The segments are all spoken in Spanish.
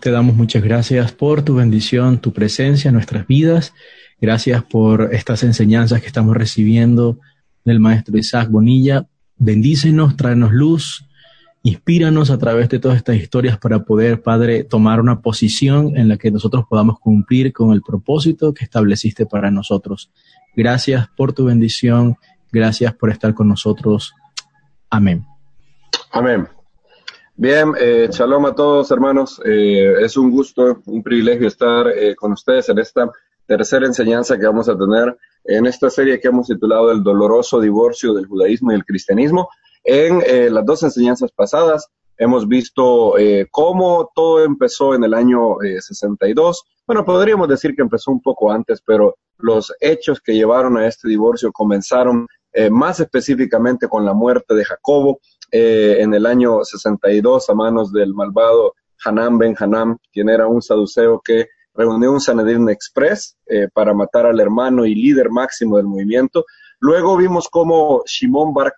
Te damos muchas gracias por tu bendición, tu presencia en nuestras vidas. Gracias por estas enseñanzas que estamos recibiendo del maestro Isaac Bonilla. Bendícenos, tráenos luz, inspíranos a través de todas estas historias para poder, Padre, tomar una posición en la que nosotros podamos cumplir con el propósito que estableciste para nosotros. Gracias por tu bendición, gracias por estar con nosotros. Amén. Amén. Bien, eh, shalom a todos hermanos. Eh, es un gusto, un privilegio estar eh, con ustedes en esta tercera enseñanza que vamos a tener en esta serie que hemos titulado El doloroso divorcio del judaísmo y el cristianismo. En eh, las dos enseñanzas pasadas hemos visto cómo todo empezó en el año 62. Bueno, podríamos decir que empezó un poco antes, pero los hechos que llevaron a este divorcio comenzaron más específicamente con la muerte de Jacobo eh, en el año 62 a manos del malvado Hanam Ben Hanam, quien era un saduceo que reunió un Sanedrin Express eh, para matar al hermano y líder máximo del movimiento. Luego vimos cómo Shimon Bar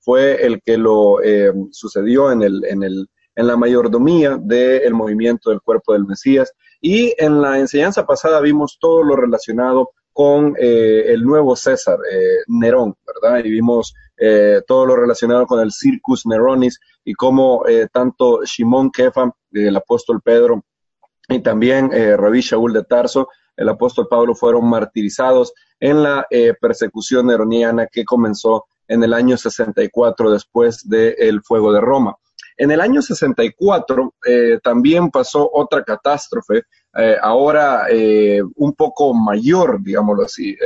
fue el que lo eh, sucedió en, el, en, el, en la mayordomía del movimiento del cuerpo del Mesías. Y en la enseñanza pasada vimos todo lo relacionado con el nuevo César, Nerón, ¿verdad? Y vimos eh, todo lo relacionado con el Circus Neronis y cómo eh, tanto Shimon Kefa, el apóstol Pedro, y también eh, Rabí Shaul de Tarso, el apóstol Pablo, fueron martirizados en la eh, persecución neroniana que comenzó en el año 64 después del fuego de Roma. En el año 64 también pasó otra catástrofe, ahora un poco mayor, digámoslo así.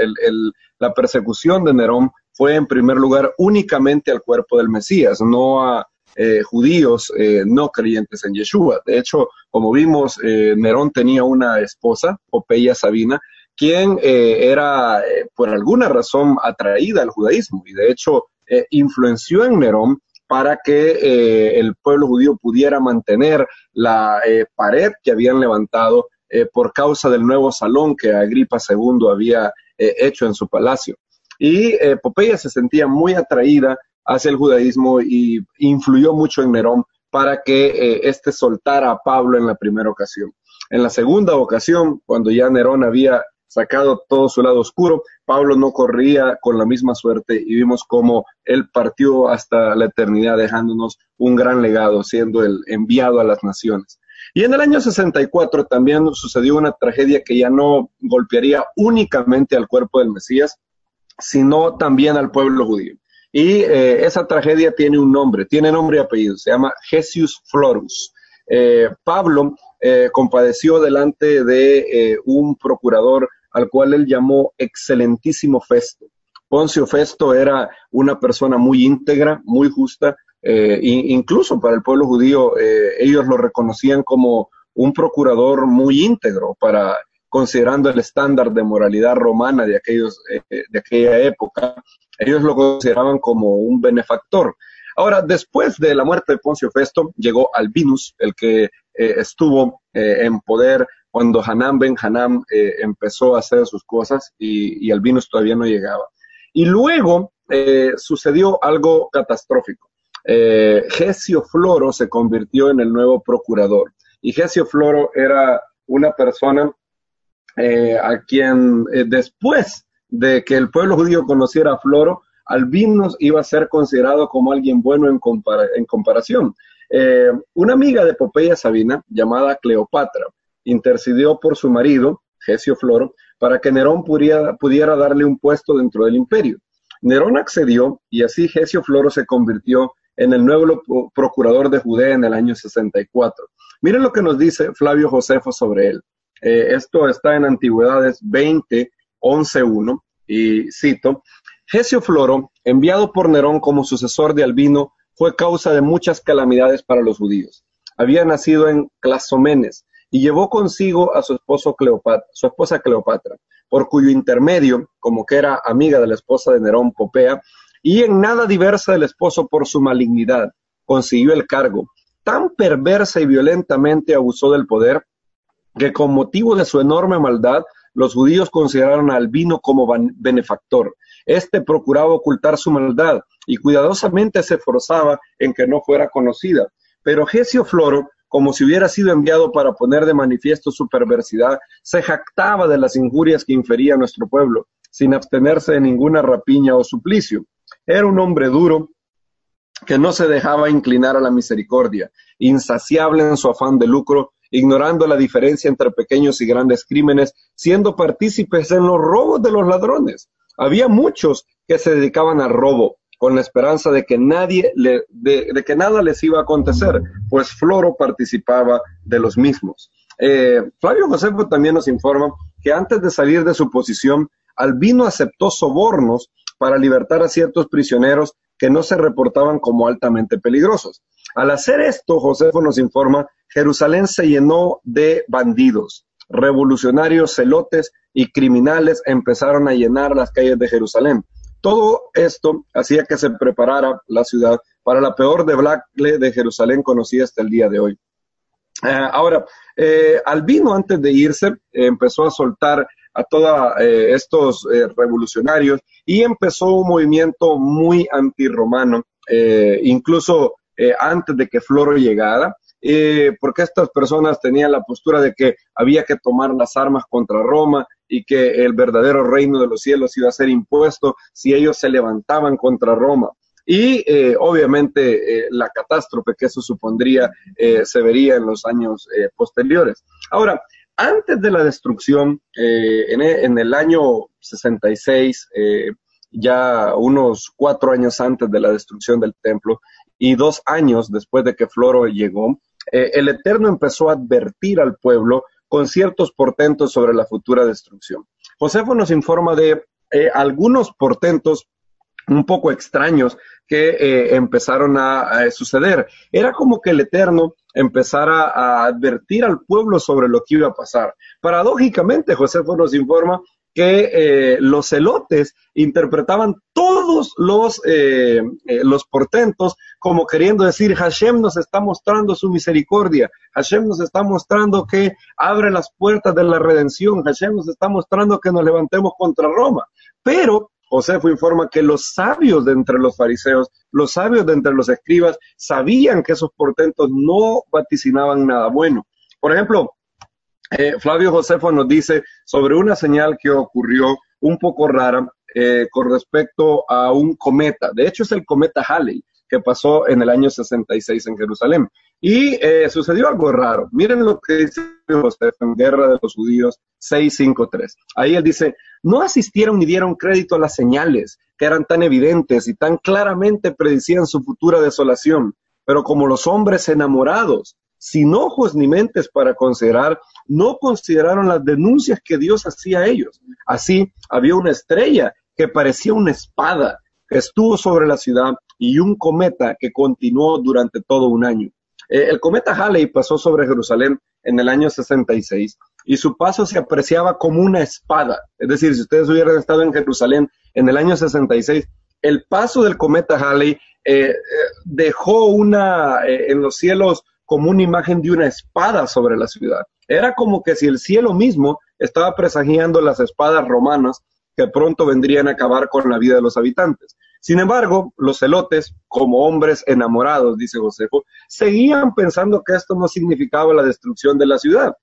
la persecución de Nerón fue en primer lugar únicamente al cuerpo del Mesías, no a eh, judíos eh, no creyentes en Yeshua. De hecho, como vimos, eh, Nerón tenía una esposa, Popeya Sabina, quien era por alguna razón atraída al judaísmo y de hecho influenció en Nerón para que el pueblo judío pudiera mantener la pared que habían levantado por causa del nuevo salón que Agripa II había hecho en su palacio. Y eh, Popeya se sentía muy atraída hacia el judaísmo y influyó mucho en Nerón para que eh, éste soltara a Pablo en la primera ocasión. En la segunda ocasión, cuando ya Nerón había sacado todo su lado oscuro, Pablo no corría con la misma suerte y vimos cómo él partió hasta la eternidad dejándonos un gran legado, siendo el enviado a las naciones. Y en el año 64 también sucedió una tragedia que ya no golpearía únicamente al cuerpo del Mesías, sino también al pueblo judío. Y eh, esa tragedia tiene un nombre, tiene nombre y apellido, se llama Gesius Florus. Eh, Pablo eh, compadeció delante de un procurador al cual él llamó excelentísimo Festo. Poncio Festo era una persona muy íntegra, muy justa, incluso para el pueblo judío ellos lo reconocían como un procurador muy íntegro para considerando el estándar de moralidad romana de, aquellos, eh, de aquella época, ellos lo consideraban como un benefactor. Ahora, después de la muerte de Poncio Festo, llegó Albinus, el que eh, estuvo eh, en poder cuando Hanam ben Hanam empezó a hacer sus cosas y, y, Albinus todavía no llegaba. Y luego sucedió algo catastrófico. Gesio Floro se convirtió en el nuevo procurador. Y Gesio Floro era una persona eh, a quien eh, después de que el pueblo judío conociera a Floro, Albinos iba a ser considerado como alguien bueno en, comparación. Eh, una amiga de Popeya Sabina, llamada Cleopatra, intercedió por su marido, Gesio Floro, para que Nerón pudiera, pudiera darle un puesto dentro del imperio. Nerón accedió y así Gesio Floro se convirtió en el nuevo procurador de Judea en el año 64. Miren lo que nos dice Flavio Josefo sobre él. Eh, esto está en Antigüedades 20, 11, 1, y cito, Gesio Floro, enviado por Nerón como sucesor de Albino, fue causa de muchas calamidades para los judíos. había nacido en Clasomenes y llevó consigo a su esposo Cleopatra, su esposa Cleopatra, por cuyo intermedio, como que era amiga de la esposa de Nerón Popea, y en nada diversa del esposo por su malignidad, consiguió el cargo. Tan perversa y violentamente abusó del poder que con motivo de su enorme maldad los judíos consideraron a Albino como benefactor. Este procuraba ocultar su maldad y cuidadosamente se esforzaba en que no fuera conocida. Pero Gesio Floro, como si hubiera sido enviado para poner de manifiesto su perversidad, se jactaba de las injurias que infería nuestro pueblo, sin abstenerse de ninguna rapiña o suplicio. Era un hombre duro, que no se dejaba inclinar a la misericordia, insaciable en su afán de lucro, ignorando la diferencia entre pequeños y grandes crímenes, siendo partícipes en los robos de los ladrones. Había muchos que se dedicaban al robo, con la esperanza de que nadie le, de, que nada les iba a acontecer, pues Floro participaba de los mismos. Eh, Flavio Josefo también nos informa que antes de salir de su posición, Albino aceptó sobornos para libertar a ciertos prisioneros que no se reportaban como altamente peligrosos. Al hacer esto, Josefo nos informa, Jerusalén se llenó de bandidos, revolucionarios, celotes y criminales empezaron a llenar las calles de Jerusalén. Todo esto hacía que se preparara la ciudad para la peor debacle de Jerusalén conocida hasta el día de hoy. Eh, ahora, eh, Albino antes de irse empezó a soltar a todos eh, estos eh, revolucionarios y empezó un movimiento muy antirromano, eh, incluso antes de que Floro llegara, porque estas personas tenían la postura de que había que tomar las armas contra Roma y que el verdadero reino de los cielos iba a ser impuesto si ellos se levantaban contra Roma. Y obviamente la catástrofe que eso supondría se vería en los años posteriores. Ahora, antes de la destrucción, eh, en, el año 66, eh, ya unos cuatro años antes de la destrucción del templo y dos años después de que Floro llegó, eh, el Eterno empezó a advertir al pueblo con ciertos portentos sobre la futura destrucción. Josefo nos informa de algunos portentos un poco extraños que eh, empezaron a, suceder. Era como que el Eterno empezara a advertir al pueblo sobre lo que iba a pasar. Paradójicamente, Josefo nos informa que eh, los celotes interpretaban todos los, eh, los portentos como queriendo decir, Hashem nos está mostrando su misericordia, Hashem nos está mostrando que abre las puertas de la redención, Hashem nos está mostrando que nos levantemos contra Roma. Pero Josefo informa que los sabios de entre los fariseos, los sabios de entre los escribas, sabían que esos portentos no vaticinaban nada bueno. Por ejemplo, eh, Flavio Josefo nos dice sobre una señal que ocurrió un poco rara eh, con respecto a un cometa. De hecho, es el cometa Halley que pasó en el año 66 en Jerusalén. Y eh, sucedió algo raro. Miren lo que dice José en Guerra de los Judíos 653. Ahí él dice, no asistieron ni dieron crédito a las señales que eran tan evidentes y tan claramente predicían su futura desolación. Pero como los hombres enamorados, sin ojos ni mentes para considerar, no consideraron las denuncias que Dios hacía a ellos. Así había una estrella que parecía una espada que estuvo sobre la ciudad y un cometa que continuó durante todo un año. Eh, el cometa Halley pasó sobre Jerusalén en el año 66 y su paso se apreciaba como una espada. Es decir, si ustedes hubieran estado en Jerusalén en el año 66, el paso del cometa Halley eh, eh, dejó una en los cielos como una imagen de una espada sobre la ciudad. Era como que si el cielo mismo estaba presagiando las espadas romanas que pronto vendrían a acabar con la vida de los habitantes. Sin embargo, los celotes, como hombres enamorados, dice Josefo, seguían pensando que esto no significaba la destrucción de la ciudad.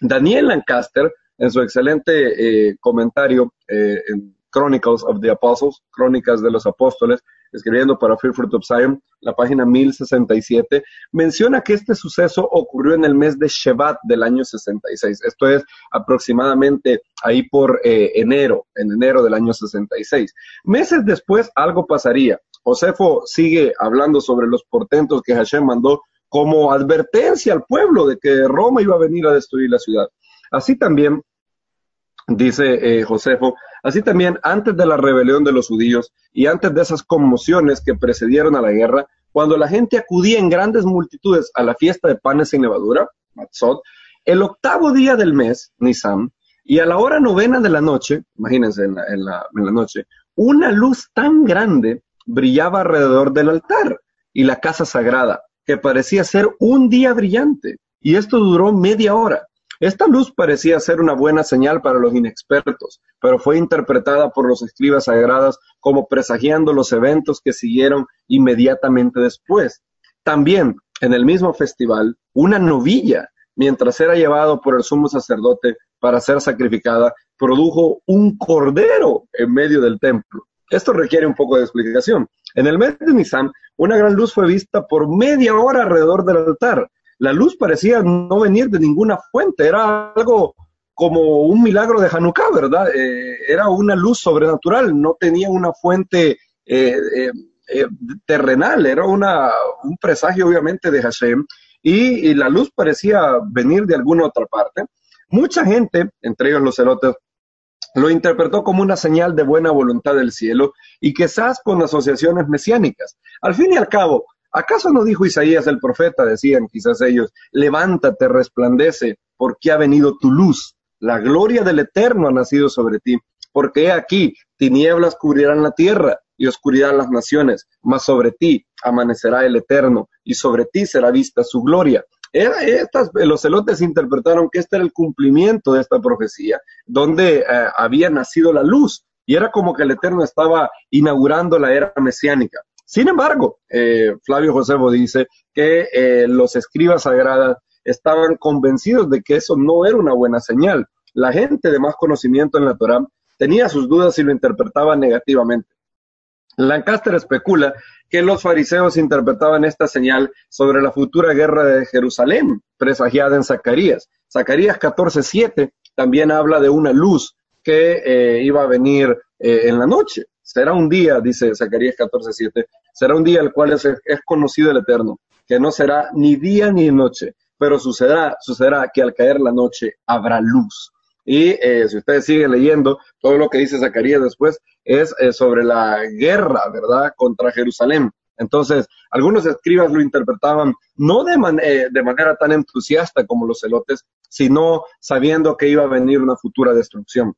Daniel Lancaster, en su excelente eh, comentario eh, en Chronicles of the Apostles, Crónicas de los Apóstoles, escribiendo para Fear Fruit of Zion, la página 1067, menciona que este suceso ocurrió en el mes de Shevat del año 66. Esto es aproximadamente ahí por eh, enero, en enero del año 66. Meses después algo pasaría. Josefo sigue hablando sobre los portentos que Hashem mandó como advertencia al pueblo de que Roma iba a venir a destruir la ciudad. Así también, dice eh, Josefo, Así también, antes de la rebelión de los judíos y antes de esas conmociones que precedieron a la guerra, cuando la gente acudía en grandes multitudes a la fiesta de panes sin levadura, Matzot, el octavo día del mes, Nisan, y a la hora novena de la noche, imagínense en la, noche, una luz tan grande brillaba alrededor del altar y la casa sagrada, que parecía ser un día brillante. Y esto duró media hora. Esta luz parecía ser una buena señal para los inexpertos, pero fue interpretada por los escribas sagrados como presagiando los eventos que siguieron inmediatamente después. También, en el mismo festival, una novilla, mientras era llevado por el sumo sacerdote para ser sacrificada, produjo un cordero en medio del templo. Esto requiere un poco de explicación. En el mes de Nisan, una gran luz fue vista por media hora alrededor del altar la luz parecía no venir de ninguna fuente, era algo como un milagro de Hanukkah, ¿verdad? Eh, era una luz sobrenatural, no tenía una fuente eh, eh, terrenal, era una, un presagio obviamente de Hashem, y, la luz parecía venir de alguna otra parte. Mucha gente, entre ellos los celotes, lo interpretó como una señal de buena voluntad del cielo y quizás con asociaciones mesiánicas. Al fin y al cabo, ¿Acaso no dijo Isaías el profeta, decían quizás ellos, levántate, resplandece, porque ha venido tu luz, la gloria del Eterno ha nacido sobre ti, porque aquí, tinieblas cubrirán la tierra y oscuridad las naciones, mas sobre ti amanecerá el Eterno y sobre ti será vista su gloria. estas, los celotes interpretaron que este era el cumplimiento de esta profecía, donde eh, había nacido la luz, y era como que el Eterno estaba inaugurando la era mesiánica. Sin embargo, eh, Flavio Josefo dice que eh, los escribas sagradas estaban convencidos de que eso no era una buena señal. La gente de más conocimiento en la Torah tenía sus dudas y lo interpretaba negativamente. Lancaster especula que los fariseos interpretaban esta señal sobre la futura guerra de Jerusalén, presagiada en Zacarías. Zacarías 14:7 también habla de una luz que eh, iba a venir en la noche. Será un día, dice Zacarías 14:7, será un día el cual es, conocido el Eterno, que no será ni día ni noche, pero sucederá, sucederá que al caer la noche habrá luz. Y eh, si ustedes siguen leyendo, todo lo que dice Zacarías después es eh, sobre la guerra, ¿verdad?, contra Jerusalén. Entonces, algunos escribas lo interpretaban no de, eh, de, manera tan entusiasta como los celotes, sino sabiendo que iba a venir una futura destrucción.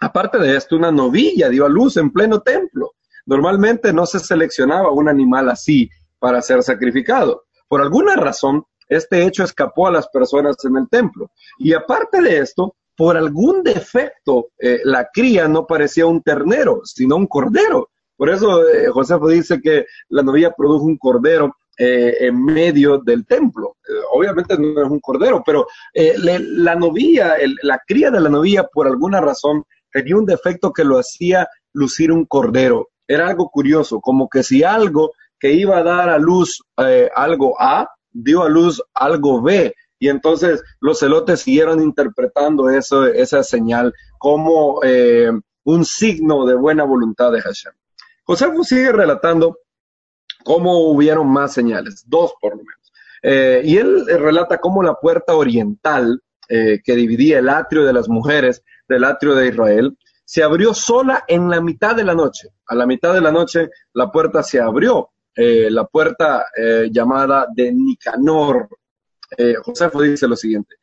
Aparte de esto, una novilla dio a luz en pleno templo. Normalmente no se seleccionaba un animal así para ser sacrificado. Por alguna razón, este hecho escapó a las personas en el templo. Y aparte de esto, por algún defecto, eh, la cría no parecía un ternero, sino un cordero. Por eso eh, Josefo dice que la novilla produjo un cordero eh, en medio del templo. obviamente no es un cordero, pero la novilla, la cría de la novilla, por alguna razón, tenía un defecto que lo hacía lucir un cordero. Era algo curioso, como que si algo que iba a dar a luz eh, algo A, dio a luz algo B. Y entonces los celotes siguieron interpretando esa señal como eh, un signo de buena voluntad de Hashem. Josefo sigue relatando cómo hubieron más señales, dos por lo menos. Eh, y él relata cómo la puerta oriental que dividía el atrio de las mujeres del atrio de Israel, se abrió sola en la mitad de la noche. A la mitad de la noche la puerta se abrió, eh, la puerta eh, llamada de Nicanor. Eh, Josefo dice lo siguiente,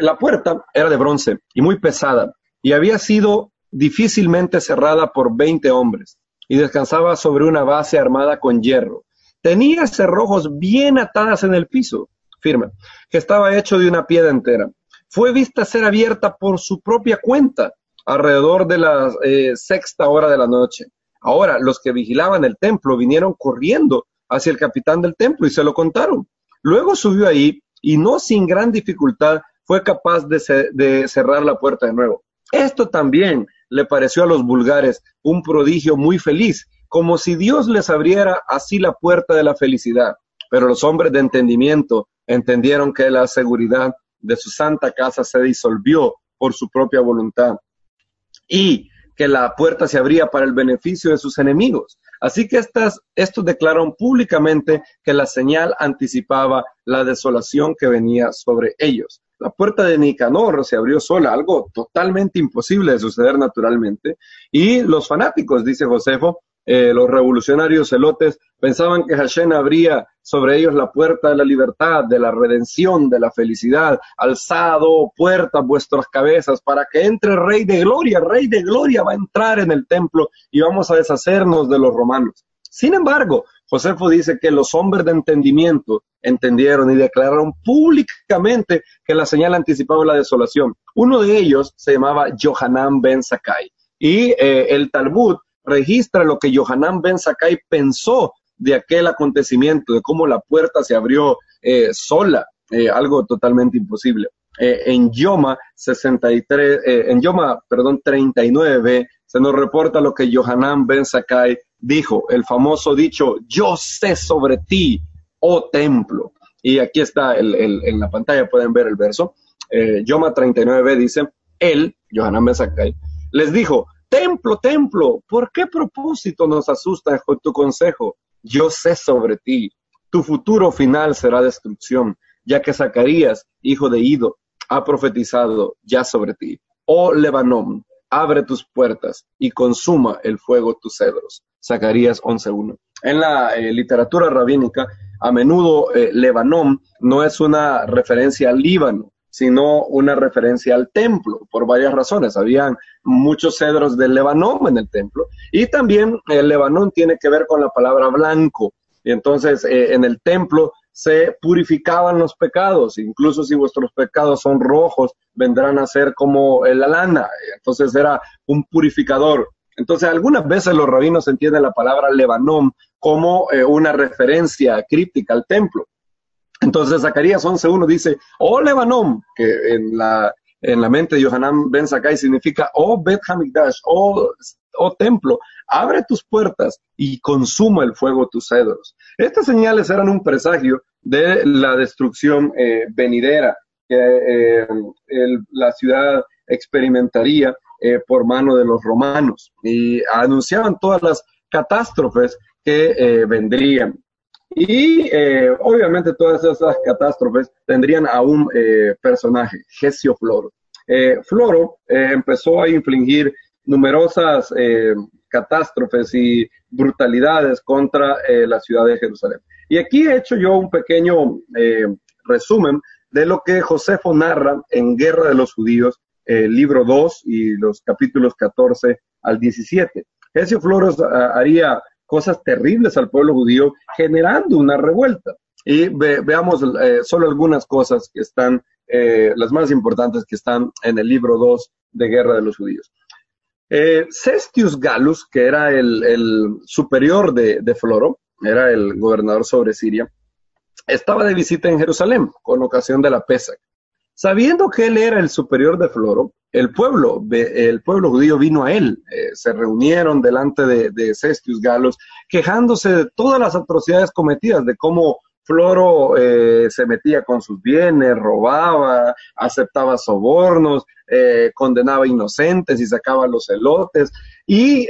la puerta era de bronce y muy pesada y había sido difícilmente cerrada por 20 hombres y descansaba sobre una base armada con hierro. Tenía cerrojos bien atadas en el piso, firme, que estaba hecho de una piedra entera fue vista ser abierta por su propia cuenta alrededor de la eh, sexta hora de la noche. Ahora, los que vigilaban el templo vinieron corriendo hacia el capitán del templo y se lo contaron. Luego subió ahí y no sin gran dificultad fue capaz de, de cerrar la puerta de nuevo. Esto también le pareció a los vulgares un prodigio muy feliz, como si Dios les abriera así la puerta de la felicidad. Pero los hombres de entendimiento entendieron que la seguridad de su santa casa se disolvió por su propia voluntad y que la puerta se abría para el beneficio de sus enemigos. Así que estas, estos declararon públicamente que la señal anticipaba la desolación que venía sobre ellos. La puerta de Nicanor se abrió sola, algo totalmente imposible de suceder naturalmente, y los fanáticos, dice Josefo, eh, los revolucionarios celotes pensaban que Hashem abría sobre ellos la puerta de la libertad, de la redención, de la felicidad. Alzado puertas vuestras cabezas para que entre Rey de Gloria. Rey de Gloria va a entrar en el templo y vamos a deshacernos de los romanos. Sin embargo, Josefo dice que los hombres de entendimiento entendieron y declararon públicamente que la señal anticipaba la desolación. Uno de ellos se llamaba Johanan ben Sakai y eh, el Talmud registra lo que Johanan ben Sakai pensó de aquel acontecimiento, de cómo la puerta se abrió eh, sola, eh, algo totalmente imposible. en Yoma 63, en Yoma, perdón, 39 se nos reporta lo que Johanan ben Sakai dijo, el famoso dicho, yo sé sobre ti, oh templo. Y aquí está en la pantalla, pueden ver el verso. Eh, Yoma 39b dice, él, Johanan Ben Sakai, les dijo, templo, templo, ¿por qué propósito nos asusta con tu consejo? Yo sé sobre ti, tu futuro final será destrucción, ya que Zacarías, hijo de Ido, ha profetizado ya sobre ti. Oh Lebanón, abre tus puertas y consuma el fuego tus cedros. Zacarías 11.1. En la eh, literatura rabínica, a menudo eh, Lebanón no es una referencia al Líbano, sino una referencia al templo, por varias razones. Habían muchos cedros del Lebanón en el templo y también el Lebanón tiene que ver con la palabra blanco. Y entonces eh, en el templo se purificaban los pecados, incluso si vuestros pecados son rojos, vendrán a ser como la lana. Entonces era un purificador. Entonces algunas veces los rabinos entienden la palabra Lebanón como eh, una referencia críptica al templo. Entonces Zacarías 11.1 dice, oh Lebanón, que en la, en la mente de Yohanan Ben Sakai significa, oh Bet Hamikdash, oh, oh templo, abre tus puertas y consuma el fuego tus cedros. Estas señales eran un presagio de la destrucción eh, venidera que eh, la ciudad experimentaría eh, por mano de los romanos y anunciaban todas las catástrofes que vendrían. Y obviamente todas esas catástrofes tendrían a un personaje, Gesio Floro. Floro empezó a infligir numerosas catástrofes y brutalidades contra eh, la ciudad de Jerusalén. Y aquí he hecho yo un pequeño eh, resumen de lo que Josefo narra en Guerra de los Judíos, el libro 2 y los capítulos 14 al 17. Jesio Floros ah, haría cosas terribles al pueblo judío generando una revuelta. Y veamos eh, solo algunas cosas que están, las más importantes que están en el libro 2 de Guerra de los Judíos. Eh, Cestius Gallus, que era el, superior de, Floro, era el gobernador sobre Siria, estaba de visita en Jerusalén con ocasión de la Pesach. Sabiendo que él era el superior de Floro, el pueblo, el pueblo judío vino a él, eh, se reunieron delante de, de Cestius Gallus, quejándose de todas las atrocidades cometidas, de cómo Floro eh, se metía con sus bienes, robaba, aceptaba sobornos, eh, condenaba inocentes y sacaba los elotes. Y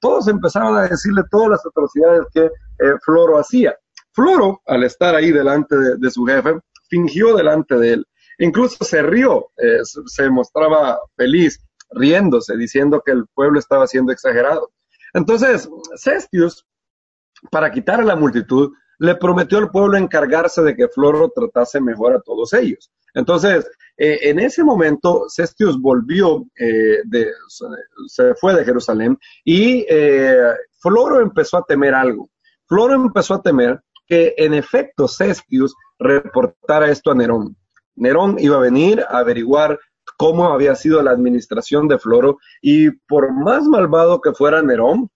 todos empezaron a decirle todas las atrocidades que Floro hacía. Floro, al estar ahí delante de, su jefe, fingió delante de él. Incluso se rió, se mostraba feliz, riéndose, diciendo que el pueblo estaba siendo exagerado. Entonces, Cestius, para quitar a la multitud, le prometió al pueblo encargarse de que Floro tratase mejor a todos ellos. Entonces, eh, en ese momento, Cestius volvió, eh, de, se fue de Jerusalén y eh, Floro empezó a temer algo. Floro empezó a temer que en efecto Cestius reportara esto a Nerón. Nerón iba a venir a averiguar cómo había sido la administración de Floro y por más malvado que fuera Nerón,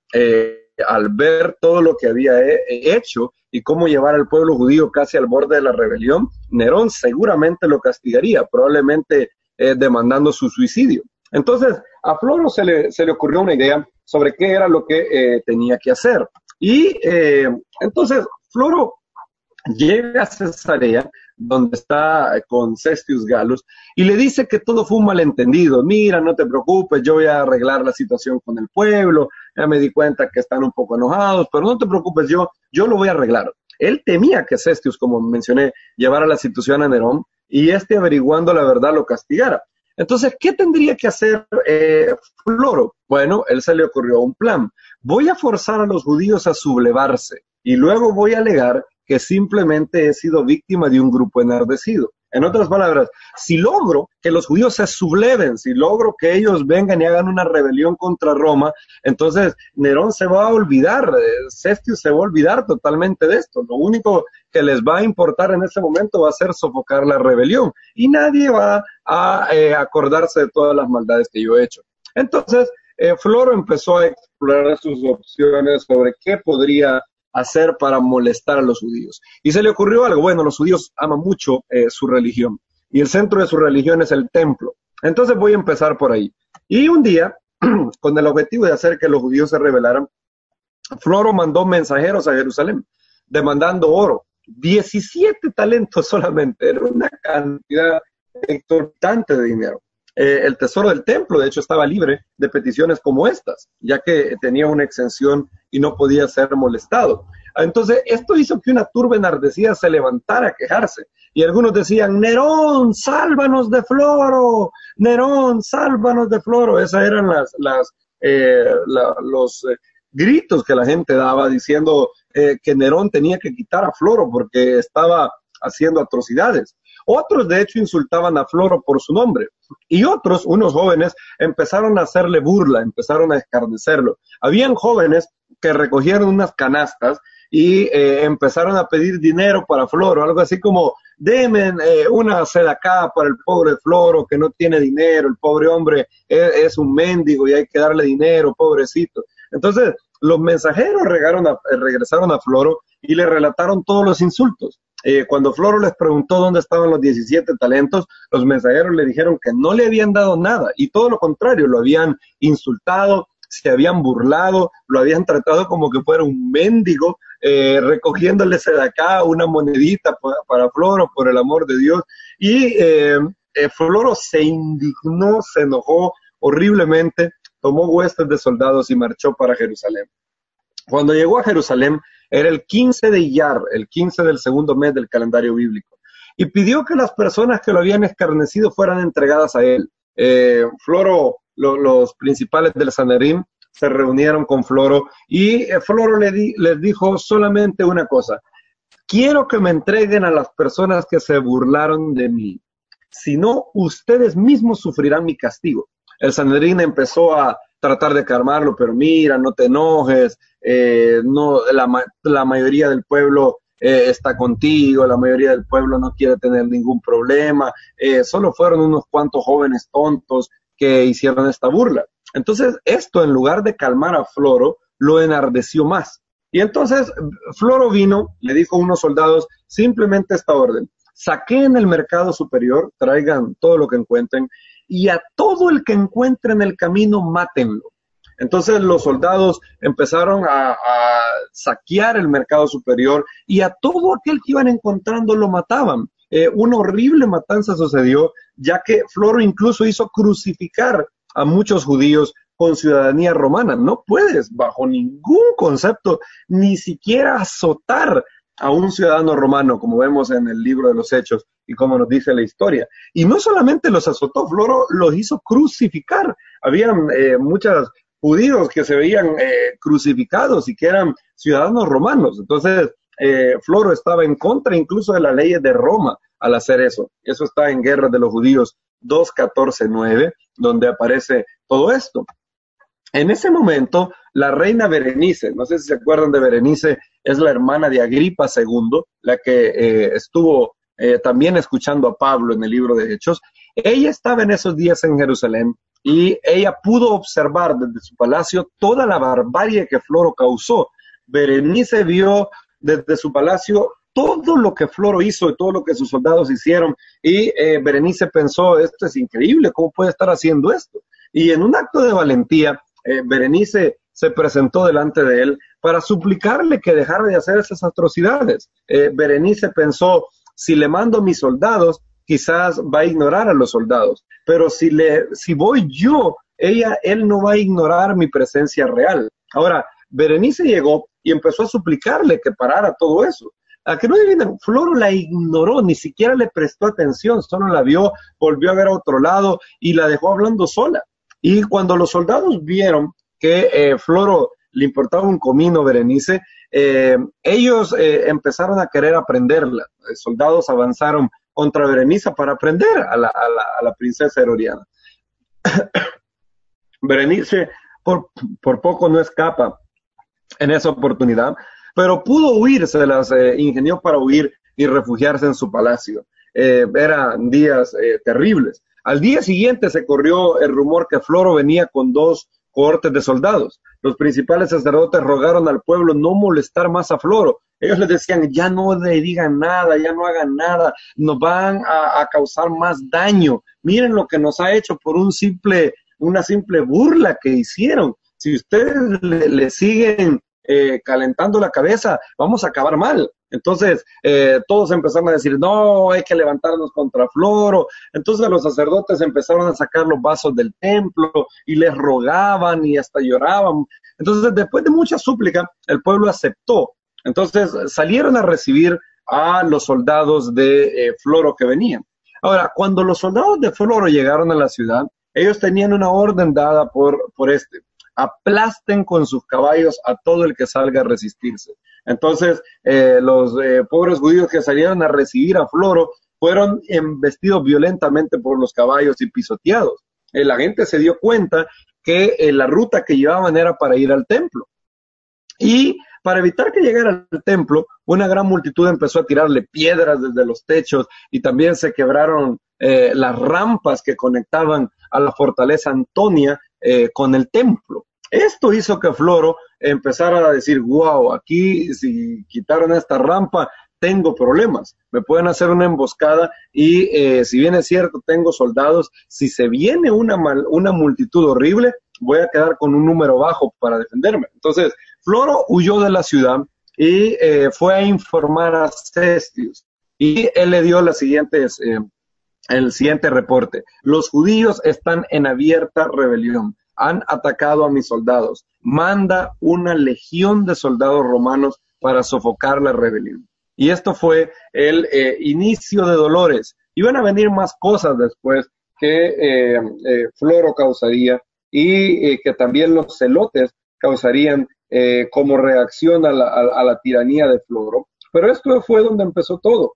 al ver todo lo que había hecho y cómo llevar al pueblo judío casi al borde de la rebelión, Nerón seguramente lo castigaría, probablemente eh, demandando su suicidio. Entonces, a Floro se le, se le ocurrió una idea sobre qué era lo que eh, tenía que hacer. Y eh, entonces, Floro llega a Cesarea donde está con Cestius Galus, y le dice que todo fue un malentendido. Mira, no te preocupes, yo voy a arreglar la situación con el pueblo, ya me di cuenta que están un poco enojados, pero no te preocupes, yo, yo lo voy a arreglar. Él temía que Cestius, como mencioné, llevara la situación a Nerón y este averiguando la verdad lo castigara. Entonces, ¿qué tendría que hacer eh, Floro? Bueno, él se le ocurrió un plan. Voy a forzar a los judíos a sublevarse y luego voy a alegar que simplemente he sido víctima de un grupo enardecido. En otras palabras, si logro que los judíos se subleven, si logro que ellos vengan y hagan una rebelión contra Roma, entonces Nerón se va a olvidar, Cestius se va a olvidar totalmente de esto. Lo único que les va a importar en ese momento va a ser sofocar la rebelión y nadie va a eh, acordarse de todas las maldades que yo he hecho. Entonces, eh, Floro empezó a explorar sus opciones sobre qué podría hacer para molestar a los judíos. Y se le ocurrió algo, bueno, los judíos aman mucho eh, su religión y el centro de su religión es el templo. Entonces voy a empezar por ahí. Y un día, con el objetivo de hacer que los judíos se rebelaran, Floro mandó mensajeros a Jerusalén demandando oro, 17 talentos solamente, era una cantidad exorbitante de dinero. Eh, el tesoro del templo, de hecho, estaba libre de peticiones como estas, ya que tenía una exención y no podía ser molestado. Entonces, esto hizo que una turba enardecida se levantara a quejarse. Y algunos decían, Nerón, sálvanos de Floro, Nerón, sálvanos de Floro. Esas eran las, las, eh, los eh, gritos que la gente daba diciendo que Nerón tenía que quitar a Floro porque estaba haciendo atrocidades. Otros, de hecho, insultaban a Floro por su nombre. Y otros, unos jóvenes, empezaron a hacerle burla, empezaron a escarnecerlo. Habían jóvenes que recogieron unas canastas y eh, empezaron a pedir dinero para Floro, algo así como, denme eh, una sedacá para el pobre Floro que no tiene dinero, el pobre hombre es, es, un mendigo y hay que darle dinero, pobrecito. Entonces, los mensajeros regresaron a Floro y le relataron todos los insultos. Eh, cuando Floro les preguntó dónde estaban los 17 talentos, los mensajeros le dijeron que no le habían dado nada y todo lo contrario, lo habían insultado, se habían burlado, lo habían tratado como que fuera un mendigo, eh, recogiéndole de acá una monedita para, Floro, por el amor de Dios. Y eh, eh, Floro se indignó, se enojó horriblemente, tomó huestes de soldados y marchó para Jerusalén. Cuando llegó a Jerusalén, era el 15 de Iyar, el 15 del segundo mes del calendario bíblico. Y pidió que las personas que lo habían escarnecido fueran entregadas a él. Eh, Floro, los principales del Sanedrín, se reunieron con Floro y eh, Floro le les dijo solamente una cosa. Quiero que me entreguen a las personas que se burlaron de mí. Si no, ustedes mismos sufrirán mi castigo. El Sanedrín empezó a tratar de calmarlo, pero mira, no te enojes, eh, no, la, mayoría del pueblo eh, está contigo, la mayoría del pueblo no quiere tener ningún problema, eh, solo fueron unos cuantos jóvenes tontos que hicieron esta burla. Entonces, esto en lugar de calmar a Floro, lo enardeció más. Y entonces Floro vino, le dijo a unos soldados simplemente esta orden, saquen el mercado superior, traigan todo lo que encuentren y a todo el que encuentre en el camino, mátenlo. Entonces los soldados empezaron a, saquear el mercado superior y a todo aquel que iban encontrando lo mataban. Eh, una horrible matanza sucedió, ya que Floro incluso hizo crucificar a muchos judíos con ciudadanía romana. No puedes, bajo ningún concepto, ni siquiera azotar a un ciudadano romano, como vemos en el libro de los Hechos y como nos dice la historia. Y no solamente los azotó, Floro los hizo crucificar. Habían eh, muchos judíos que se veían eh, crucificados y que eran ciudadanos romanos. Entonces, eh, Floro estaba en contra incluso de las leyes de Roma al hacer eso. Eso está en Guerra de los Judíos 2.14.9, donde aparece todo esto. En ese momento, la reina Berenice, no sé si se acuerdan de Berenice, es la hermana de Agripa II, la que estuvo eh, también escuchando a Pablo en el libro de Hechos. Ella estaba en esos días en Jerusalén y ella pudo observar desde su palacio toda la barbarie que Floro causó. Berenice vio desde su palacio todo lo que Floro hizo y todo lo que sus soldados hicieron y eh, Berenice pensó, esto es increíble, ¿cómo puede estar haciendo esto? Y en un acto de valentía, eh, Berenice se presentó delante de él para suplicarle que dejara de hacer esas atrocidades. Berenice pensó, si le mando mis soldados, quizás va a ignorar a los soldados, pero si, le, si voy yo, ella, él no va a ignorar mi presencia real. Ahora, Berenice llegó y empezó a suplicarle que parara todo eso. a que no adivinan, Floro la ignoró, ni siquiera le prestó atención, solo la vio, volvió a ver a otro lado y la dejó hablando sola. Y cuando los soldados vieron que eh, Floro le importaba un comino, Berenice, eh, ellos eh, empezaron a querer aprenderla. Los soldados avanzaron contra Berenice para aprender a la, princesa herodiana. Berenice por, poco no escapa en esa oportunidad, pero pudo huir, se las eh, ingenió para huir y refugiarse en su palacio. Eh, eran días eh, terribles. Al día siguiente se corrió el rumor que Floro venía con dos cohortes de soldados. Los principales sacerdotes rogaron al pueblo no molestar más a Floro. Ellos les decían, ya no le digan nada, ya no hagan nada, nos van a, causar más daño. Miren lo que nos ha hecho por un simple, una simple burla que hicieron. Si ustedes le siguen eh, calentando la cabeza, vamos a acabar mal. Entonces, eh, todos empezaron a decir, no, hay que levantarnos contra Floro. Entonces los sacerdotes empezaron a sacar los vasos del templo y les rogaban y hasta lloraban. Entonces, después de mucha súplica, el pueblo aceptó. Entonces, salieron a recibir a los soldados de eh, Floro que venían. Ahora, cuando los soldados de Floro llegaron a la ciudad, ellos tenían una orden dada por, por este aplasten con sus caballos a todo el que salga a resistirse. Entonces, eh, los eh, pobres judíos que salieron a recibir a Floro fueron embestidos violentamente por los caballos y pisoteados. Eh, la gente se dio cuenta que la ruta que llevaban era para ir al templo. Y para evitar que llegara al templo, una gran multitud empezó a tirarle piedras desde los techos y también se quebraron las rampas que conectaban a la fortaleza Antonia con el templo. Esto hizo que Floro empezara a decir, wow, aquí si quitaron esta rampa, tengo problemas, me pueden hacer una emboscada y eh, si bien es cierto, tengo soldados, si se viene una, una multitud horrible, voy a quedar con un número bajo para defenderme. Entonces, Floro huyó de la ciudad y eh, fue a informar a Cestius y él le dio las siguientes, eh, el siguiente reporte. Los judíos están en abierta rebelión han atacado a mis soldados. Manda una legión de soldados romanos para sofocar la rebelión. Y esto fue el eh, inicio de dolores. Iban a venir más cosas después que eh, eh, Floro causaría y que también los celotes causarían como reacción a la, a la tiranía de Floro. Pero esto fue donde empezó todo.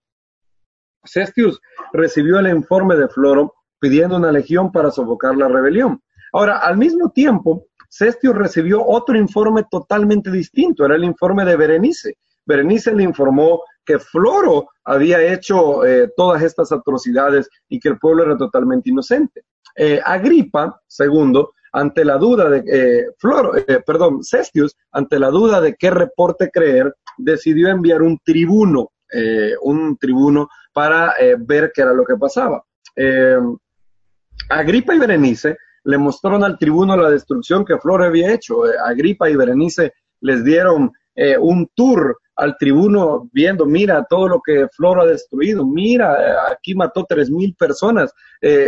Cestius recibió el informe de Floro pidiendo una legión para sofocar la rebelión. Ahora, al mismo tiempo, Cestio recibió otro informe totalmente distinto, era el informe de Berenice. Berenice le informó que Floro había hecho eh, todas estas atrocidades y que el pueblo era totalmente inocente. Eh, Agripa, segundo, ante la duda de eh, Floro, perdón, Cestius, ante la duda de qué reporte creer, decidió enviar un tribuno, un tribuno para ver qué era lo que pasaba. Agripa y Berenice le mostraron al tribuno la destrucción que Flor había hecho. Eh, Agripa y Berenice les dieron eh, un tour al tribuno viendo, mira todo lo que Flor ha destruido, mira, eh, aquí mató tres mil personas,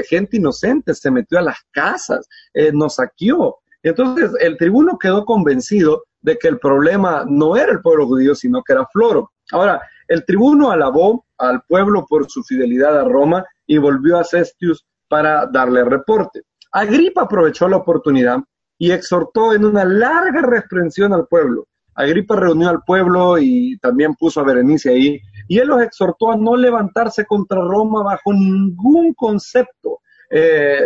gente inocente, se metió a las casas, nos saqueó. Entonces el tribuno quedó convencido de que el problema no era el pueblo judío, sino que era Floro. Ahora, el tribuno alabó al pueblo por su fidelidad a Roma y volvió a Cestius para darle reporte. Agripa aprovechó la oportunidad y exhortó en una larga reprensión al pueblo. Agripa reunió al pueblo y también puso a Berenice ahí, y él los exhortó a no levantarse contra Roma bajo ningún concepto. Eh,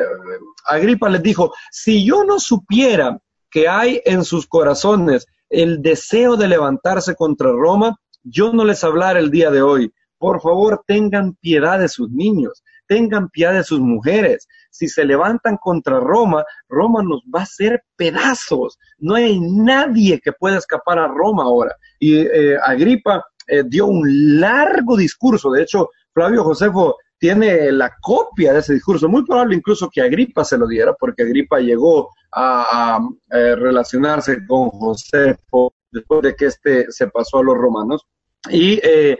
Agripa les dijo, si yo no supiera que hay en sus corazones el deseo de levantarse contra Roma, yo no les hablara el día de hoy. Por favor, tengan piedad de sus niños, tengan piedad de sus mujeres, si se levantan contra Roma, Roma nos va a hacer pedazos. No hay nadie que pueda escapar a Roma ahora. Y eh, Agripa eh, dio un largo discurso. De hecho, Flavio Josefo tiene la copia de ese discurso. Muy probable incluso que Agripa se lo diera, porque Agripa llegó a, eh, relacionarse con Josefo después de que éste se pasó a los romanos. Y eh,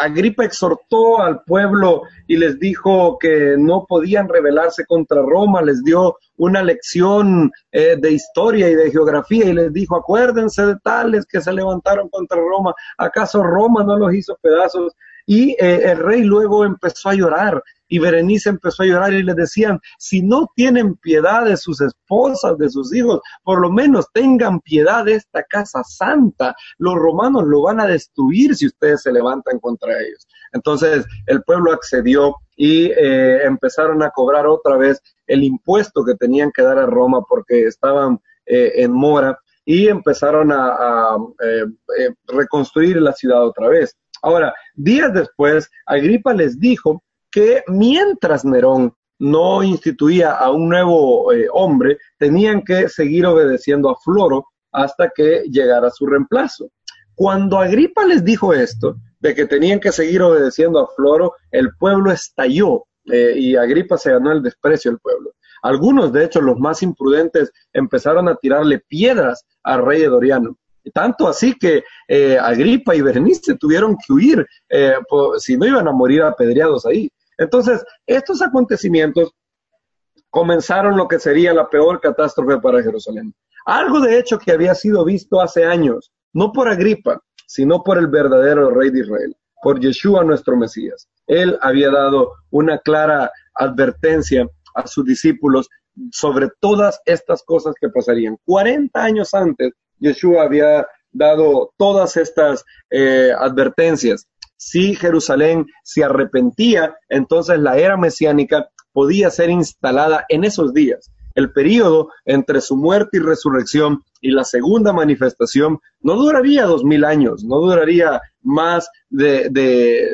Agripa exhortó al pueblo y les dijo que no podían rebelarse contra Roma, les dio una lección eh, de historia y de geografía y les dijo, acuérdense de tales que se levantaron contra Roma, ¿acaso Roma no los hizo pedazos? Y eh, el rey luego empezó a llorar y Berenice empezó a llorar y le decían, si no tienen piedad de sus esposas, de sus hijos, por lo menos tengan piedad de esta casa santa. Los romanos lo van a destruir si ustedes se levantan contra ellos. Entonces el pueblo accedió y eh, empezaron a cobrar otra vez el impuesto que tenían que dar a Roma porque estaban eh, en mora y empezaron a, reconstruir la ciudad otra vez. Ahora, días después, Agripa les dijo que mientras Nerón no instituía a un nuevo eh, hombre, tenían que seguir obedeciendo a Floro hasta que llegara su reemplazo. Cuando Agripa les dijo esto, de que tenían que seguir obedeciendo a Floro, el pueblo estalló eh, y Agripa se ganó el desprecio del pueblo. Algunos, de hecho, los más imprudentes, empezaron a tirarle piedras al rey Doriano. Tanto así que eh, Agripa y Berenice tuvieron que huir, si no iban a morir apedreados ahí. Entonces, estos acontecimientos comenzaron lo que sería la peor catástrofe para Jerusalén. Algo de hecho que había sido visto hace años, no por Agripa, sino por el verdadero rey de Israel, por Yeshua nuestro Mesías. Él había dado una clara advertencia a sus discípulos sobre todas estas cosas que pasarían. 40 años antes Yeshua había dado todas estas eh, advertencias. Si Jerusalén se arrepentía, entonces la era mesiánica podía ser instalada en esos días. El periodo entre su muerte y resurrección y la segunda manifestación no duraría dos mil años, no duraría más de,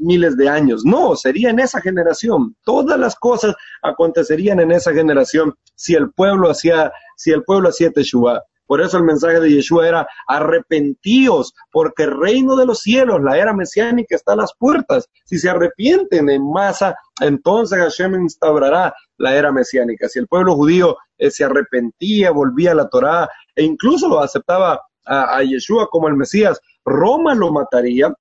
miles de años. No, sería en esa generación. Todas las cosas acontecerían en esa generación si el pueblo hacía, si el pueblo hacía Teshuvah. Por eso el mensaje de Yeshua era arrepentíos, porque el reino de los cielos, la era mesiánica, está a las puertas. Si se arrepienten en masa, entonces Hashem instaurará la era mesiánica. Si el pueblo judío eh, se arrepentía, volvía a la Torá e incluso aceptaba a, a Yeshua como el Mesías, Roma lo mataría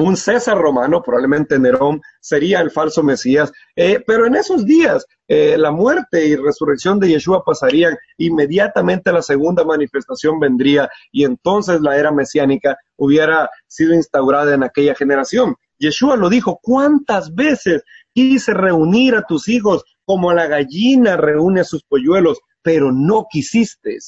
un César romano, probablemente Nerón, sería el falso Mesías, eh, pero en esos días eh, la muerte y resurrección de Yeshua pasarían, inmediatamente la segunda manifestación vendría y entonces la era mesiánica hubiera sido instaurada en aquella generación. Yeshua lo dijo, ¿cuántas veces quise reunir a tus hijos como la gallina reúne a sus polluelos, pero no quisiste?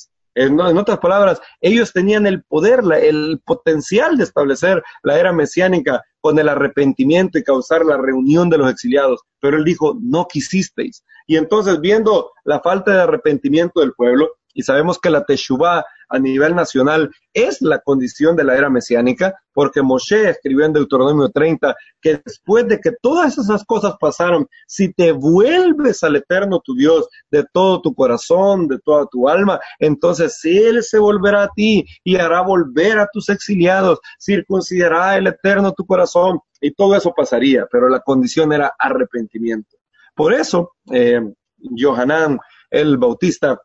En, otras palabras, ellos tenían el poder, el potencial de establecer la era mesiánica con el arrepentimiento y causar la reunión de los exiliados. Pero él dijo, no quisisteis. Y entonces, viendo la falta de arrepentimiento del pueblo, y sabemos que la Teshuvah a nivel nacional es la condición de la era mesiánica, porque Moshe escribió en Deuteronomio 30 que después de que todas esas cosas pasaron, si te vuelves al eterno tu Dios de todo tu corazón, de toda tu alma, entonces Él se volverá a ti y hará volver a tus exiliados, circuncidará el eterno tu corazón y todo eso pasaría, pero la condición era arrepentimiento. Por eso, eh, el Bautista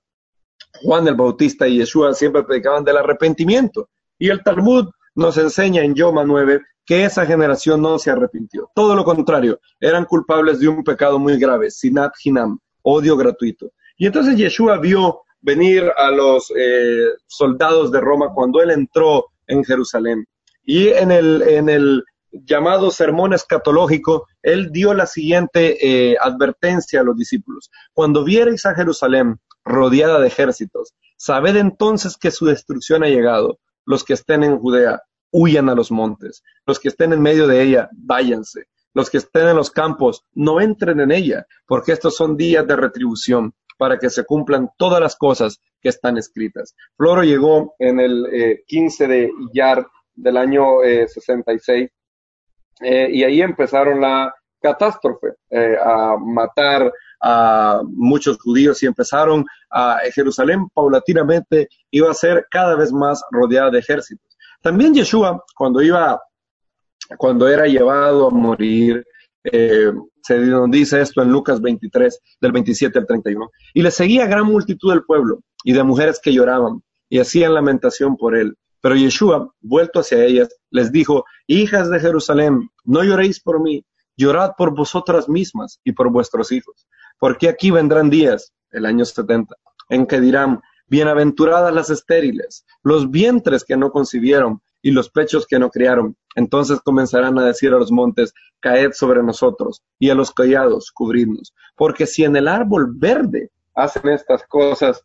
Juan el Bautista y Yeshua siempre predicaban del arrepentimiento. Y el Talmud nos enseña en Yoma 9 que esa generación no se arrepintió. Todo lo contrario, eran culpables de un pecado muy grave, sinat hinam, odio gratuito. Y entonces Yeshua vio venir a los eh, soldados de Roma cuando él entró en Jerusalén. Y en el, llamado sermón escatológico, él dio la siguiente eh, advertencia a los discípulos. Cuando viereis a Jerusalén rodeada de ejércitos. Sabed entonces que su destrucción ha llegado. Los que estén en Judea, huyan a los montes. Los que estén en medio de ella, váyanse. Los que estén en los campos, no entren en ella, porque estos son días de retribución para que se cumplan todas las cosas que están escritas. Floro llegó en el 15 eh, de Iyar del año 66 eh, eh, y ahí empezaron la catástrofe, a matar a muchos judíos y empezaron a Jerusalén paulatinamente iba a ser cada vez más rodeada de ejércitos. También Yeshua, cuando iba, cuando era llevado a morir, eh, se dice esto en Lucas 23, del 27 al 31, y le seguía gran multitud del pueblo y de mujeres que lloraban y hacían lamentación por él. Pero Yeshua, vuelto hacia ellas, les dijo, hijas de Jerusalén, no lloréis por mí, llorad por vosotras mismas y por vuestros hijos, porque aquí vendrán días, el año 70, en que dirán, bienaventuradas las estériles, los vientres que no concibieron y los pechos que no criaron. Entonces comenzarán a decir a los montes, caed sobre nosotros, y a los collados, cubridnos. Porque si en el árbol verde hacen estas cosas,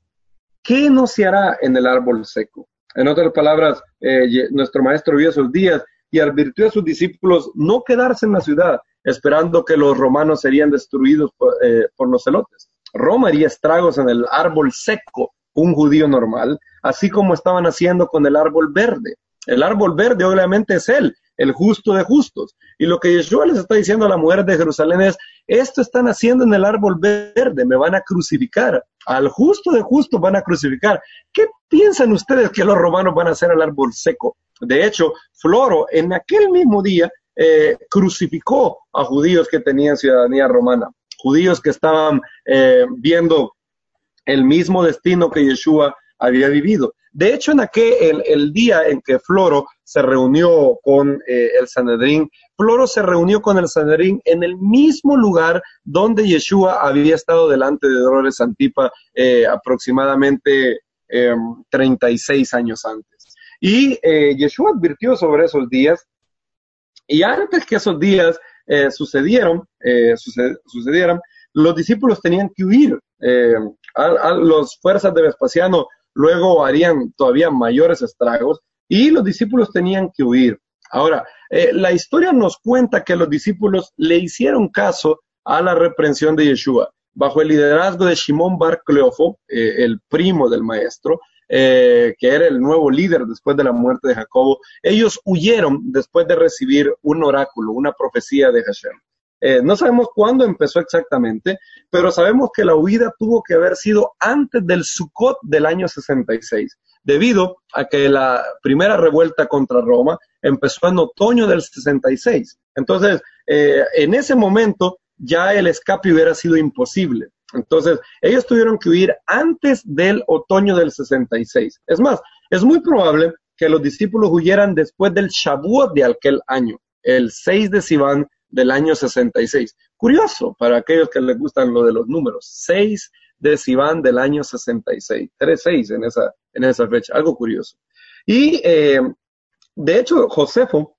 ¿qué no se hará en el árbol seco? En otras palabras, eh, nuestro maestro vio esos días y advirtió a sus discípulos no quedarse en la ciudad esperando que los romanos serían destruidos por, eh, por los celotes. Roma haría estragos en el árbol seco, un judío normal, así como estaban haciendo con el árbol verde. El árbol verde obviamente es él, el justo de justos. Y lo que Yeshua les está diciendo a la mujer de Jerusalén es, esto están haciendo en el árbol verde, me van a crucificar. Al justo de justos van a crucificar. ¿Qué piensan ustedes que los romanos van a hacer al árbol seco? De hecho, Floro en aquel mismo día eh, crucificó a judíos que tenían ciudadanía romana, judíos que estaban eh, viendo el mismo destino que Yeshua había vivido. De hecho, en aquel el, día en que Floro se reunió con eh, el Sanedrín, Floro se reunió con el Sanedrín en el mismo lugar donde Yeshua había estado delante de Dolores Antipa eh, aproximadamente 36 em, años antes. Y eh, Yeshua advirtió sobre esos días, y antes que esos días sucedieron, sucedieran, los discípulos tenían que huir. a, a las fuerzas de Vespasiano luego harían todavía mayores estragos y los discípulos tenían que huir. Ahora, eh, la historia nos cuenta que los discípulos le hicieron caso a la reprensión de Yeshua. Bajo el liderazgo de Shimón Bar Cleofo, eh, el primo del maestro, eh, que era el nuevo líder después de la muerte de Jacobo, ellos huyeron después de recibir un oráculo, una profecía de Hashem. Eh, no sabemos cuándo empezó exactamente, pero sabemos que la huida tuvo que haber sido antes del Sukkot del año 66, debido a que la primera revuelta contra Roma empezó en otoño del 66. Entonces, eh, en ese momento ya el escape hubiera sido imposible. Entonces, ellos tuvieron que huir antes del otoño del 66. Es más, es muy probable que los discípulos huyeran después del Shavuot de aquel año, el 6 de Sivan del año 66. Curioso para aquellos que les gustan lo de los números. 6 de Sivan del año 66. 3-6 en esa, en esa fecha. Algo curioso. Y eh, de hecho, Josefo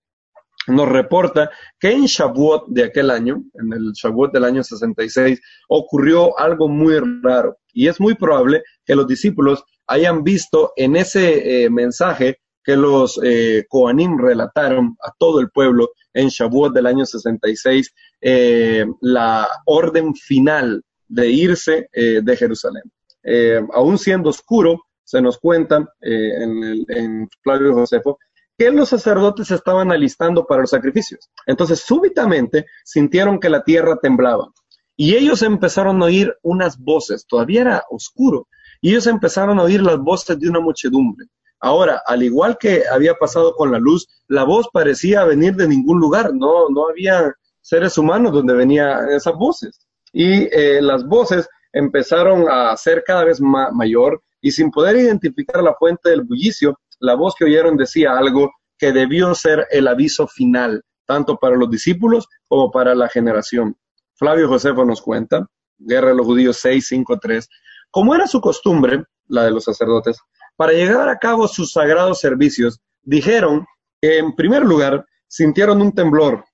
nos reporta que en Shavuot de aquel año, en el Shavuot del año 66, ocurrió algo muy raro. Y es muy probable que los discípulos hayan visto en ese eh, mensaje que los eh, Koanim relataron a todo el pueblo en Shavuot del año 66 eh, la orden final de irse eh, de Jerusalén. Eh, aún siendo oscuro, se nos cuenta en, en Flavio Josefo que los sacerdotes estaban alistando para los sacrificios. Entonces, súbitamente sintieron que la tierra temblaba y ellos empezaron a oír unas voces, todavía era oscuro, y ellos empezaron a oír las voces de una muchedumbre. Ahora, al igual que había pasado con la luz, la voz parecía venir de ningún lugar, no, no había seres humanos donde venían esas voces. Y eh, las voces empezaron a ser cada vez mayor y sin poder identificar la fuente del bullicio, la voz que oyeron decía algo que debió ser el aviso final, tanto para los discípulos como para la generación. Flavio Josefo nos cuenta, Guerra de los Judíos 6, 5, 3, como era su costumbre, la de los sacerdotes, para llegar a cabo sus sagrados servicios, dijeron que en primer lugar sintieron un temblor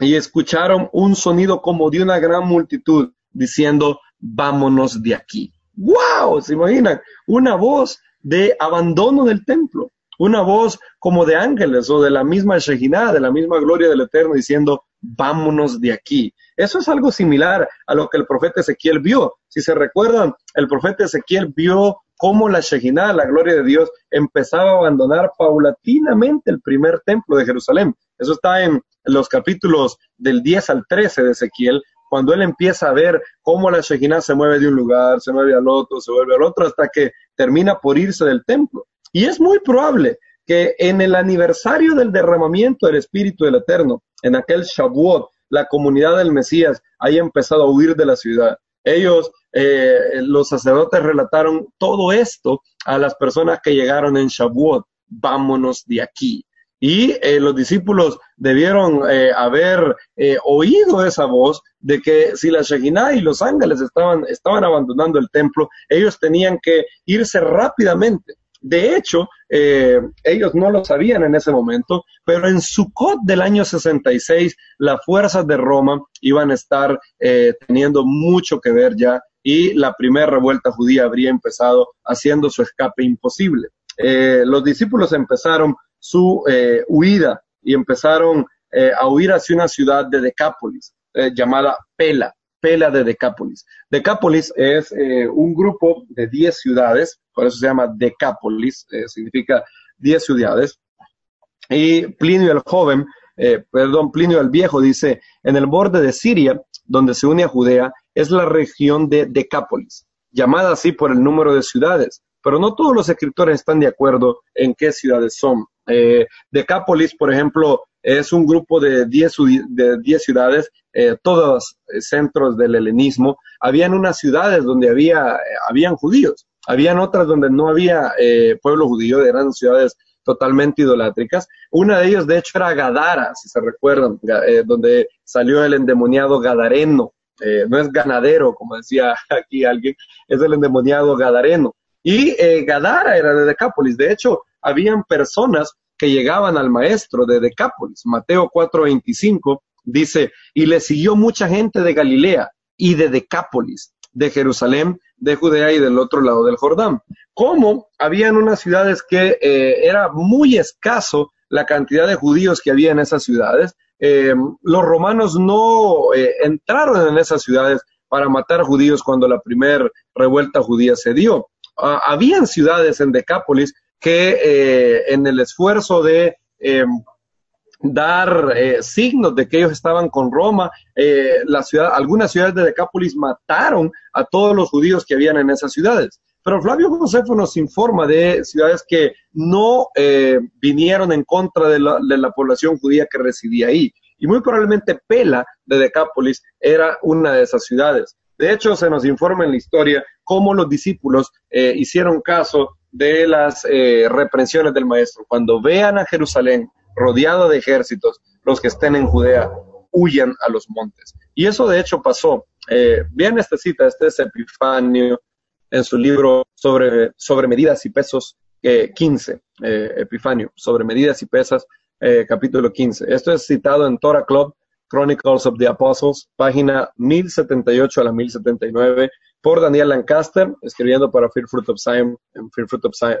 y escucharon un sonido como de una gran multitud diciendo, vámonos de aquí. ¡Wow! ¿Se imaginan? Una voz de abandono del templo, una voz como de ángeles o de la misma Shekinah, de la misma gloria del Eterno, diciendo, vámonos de aquí. Eso es algo similar a lo que el profeta Ezequiel vio. Si se recuerdan, el profeta Ezequiel vio cómo la Shekinah, la gloria de Dios, empezaba a abandonar paulatinamente el primer templo de Jerusalén. Eso está en los capítulos del 10 al 13 de Ezequiel, cuando él empieza a ver cómo la Shekinah se mueve de un lugar, se mueve al otro, se vuelve al otro, hasta que termina por irse del templo. Y es muy probable que en el aniversario del derramamiento del Espíritu del Eterno, en aquel Shavuot, la comunidad del Mesías haya empezado a huir de la ciudad. Ellos eh, los sacerdotes relataron todo esto a las personas que llegaron en Shavuot. vámonos de aquí. Y eh, los discípulos debieron eh, haber eh, oído esa voz de que si la Shekinah y los ángeles estaban, estaban abandonando el templo, ellos tenían que irse rápidamente. De hecho, ellos no lo sabían en ese momento, pero en Sukkot del año 66, las fuerzas de Roma iban a estar teniendo mucho que ver ya y la primera revuelta judía habría empezado haciendo su escape imposible. los discípulos empezaron su eh, huida y empezaron eh, a huir hacia una ciudad de Decápolis eh, llamada Pela, Pela de Decápolis. Decápolis es un grupo de 10 ciudades, por eso se llama Decápolis, significa 10 ciudades. Y Plinio el joven, perdón, Plinio el viejo dice, en el borde de Siria, donde se une a Judea, es la región de Decápolis, llamada así por el número de ciudades, pero no todos los escritores están de acuerdo en qué ciudades son. Eh, Decápolis, por ejemplo, es un grupo de 10 de ciudades, eh, todos eh, centros del helenismo. Habían unas ciudades donde había, habían judíos, habían otras donde no había pueblo judío, eran ciudades totalmente idolátricas. Una de ellas, de hecho, era Gadara, si se recuerdan, donde salió el endemoniado Gadareno. no es ganadero, como decía aquí alguien, es el endemoniado Gadareno. Y Gadara era de Decápolis. De hecho, habían personas que llegaban al maestro de Decápolis. Mateo 4:25 dice, y le siguió mucha gente de Galilea y de Decápolis, de Jerusalén, de Judea y del otro lado del Jordán. Como habían unas ciudades que eh, era muy escaso la cantidad de judíos que había en esas ciudades, eh, los romanos no eh, entraron en esas ciudades para matar judíos cuando la primera revuelta judía se dio. Ah, habían ciudades en Decápolis que eh, en el esfuerzo de eh, dar eh, signos de que ellos estaban con Roma, la ciudad, algunas ciudades de Decápolis mataron a todos los judíos que habían en esas ciudades. Pero Flavio Josefo nos informa de ciudades que no vinieron en contra de la, de la población judía que residía ahí. Y muy probablemente Pela de Decápolis era una de esas ciudades. De hecho, se nos informa en la historia cómo los discípulos hicieron caso de las eh, reprensiones del maestro. Cuando vean a Jerusalén rodeado de ejércitos, los que estén en Judea huyan a los montes. Y eso de hecho pasó. Eh, vean esta cita, este es Epifanio en su libro sobre, sobre medidas y pesos 15, eh, Epifanio, sobre medidas y pesas, capítulo 15. Esto es citado en Torah Club, Chronicles of the Apostles, página 1078 a la 1079 por Daniel Lancaster, escribiendo para Fear Fruit of Zion en Fear Fruit of Zion,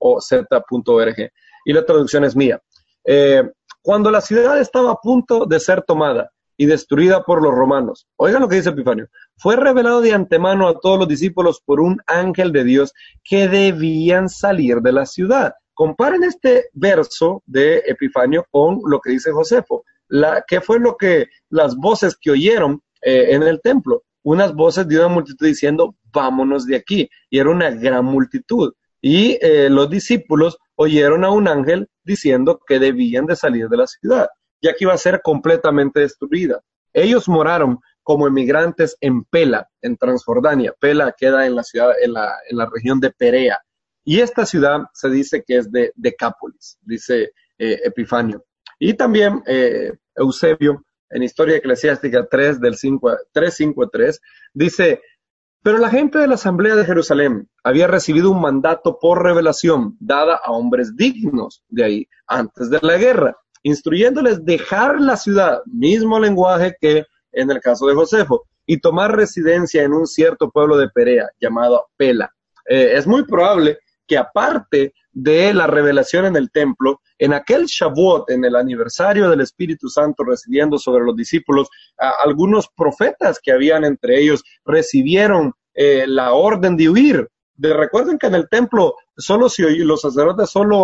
ffOZ.org. Y la traducción es mía. Eh, cuando la ciudad estaba a punto de ser tomada y destruida por los romanos, oigan lo que dice Epifanio, fue revelado de antemano a todos los discípulos por un ángel de Dios que debían salir de la ciudad. Comparen este verso de Epifanio con lo que dice Josefo. La, ¿Qué fue lo que las voces que oyeron eh, en el templo? Unas voces de una multitud diciendo, vámonos de aquí. Y era una gran multitud. Y eh, los discípulos oyeron a un ángel diciendo que debían de salir de la ciudad, ya que iba a ser completamente destruida. Ellos moraron como emigrantes en Pela, en Transjordania. Pela queda en la ciudad, en la, en la región de Perea. Y esta ciudad se dice que es de Decápolis, dice eh, Epifanio. Y también eh, Eusebio en Historia Eclesiástica 3 del 5 3, 5 3, dice, pero la gente de la Asamblea de Jerusalén había recibido un mandato por revelación dada a hombres dignos de ahí antes de la guerra, instruyéndoles dejar la ciudad, mismo lenguaje que en el caso de Josefo, y tomar residencia en un cierto pueblo de Perea llamado Pela. Eh, es muy probable que aparte de la revelación en el templo, en aquel Shavuot, en el aniversario del Espíritu Santo recibiendo sobre los discípulos, algunos profetas que habían entre ellos recibieron eh, la orden de huir. De, recuerden que en el templo solo si los sacerdotes solo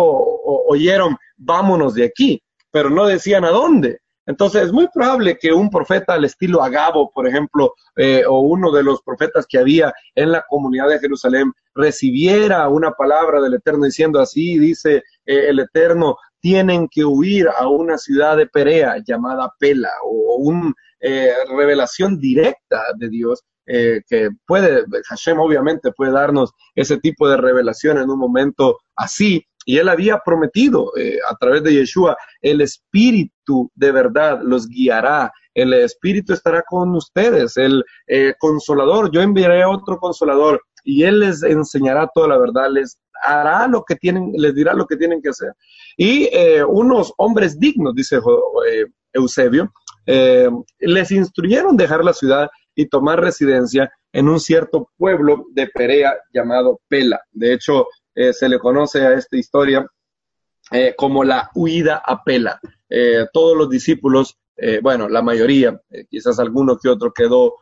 oyeron, vámonos de aquí, pero no decían a dónde. Entonces es muy probable que un profeta al estilo Agabo, por ejemplo, eh, o uno de los profetas que había en la comunidad de Jerusalén, recibiera una palabra del Eterno diciendo así, dice eh, el Eterno, tienen que huir a una ciudad de Perea llamada Pela, o, una eh, revelación directa de Dios que puede, Hashem obviamente puede darnos ese tipo de revelación en un momento así, y él había prometido eh, a través de Yeshua, el Espíritu de verdad los guiará, el Espíritu estará con ustedes, el eh, consolador, yo enviaré otro consolador y él les enseñará toda la verdad, les hará lo que tienen, les dirá lo que tienen que hacer. Y eh, unos hombres dignos, dice Eusebio, les instruyeron dejar la ciudad y tomar residencia en un cierto pueblo de Perea llamado Pela. De hecho, eh, se le conoce a esta historia eh, como la huida a Pela. Eh, todos los discípulos, bueno, la mayoría, quizás alguno que otro quedó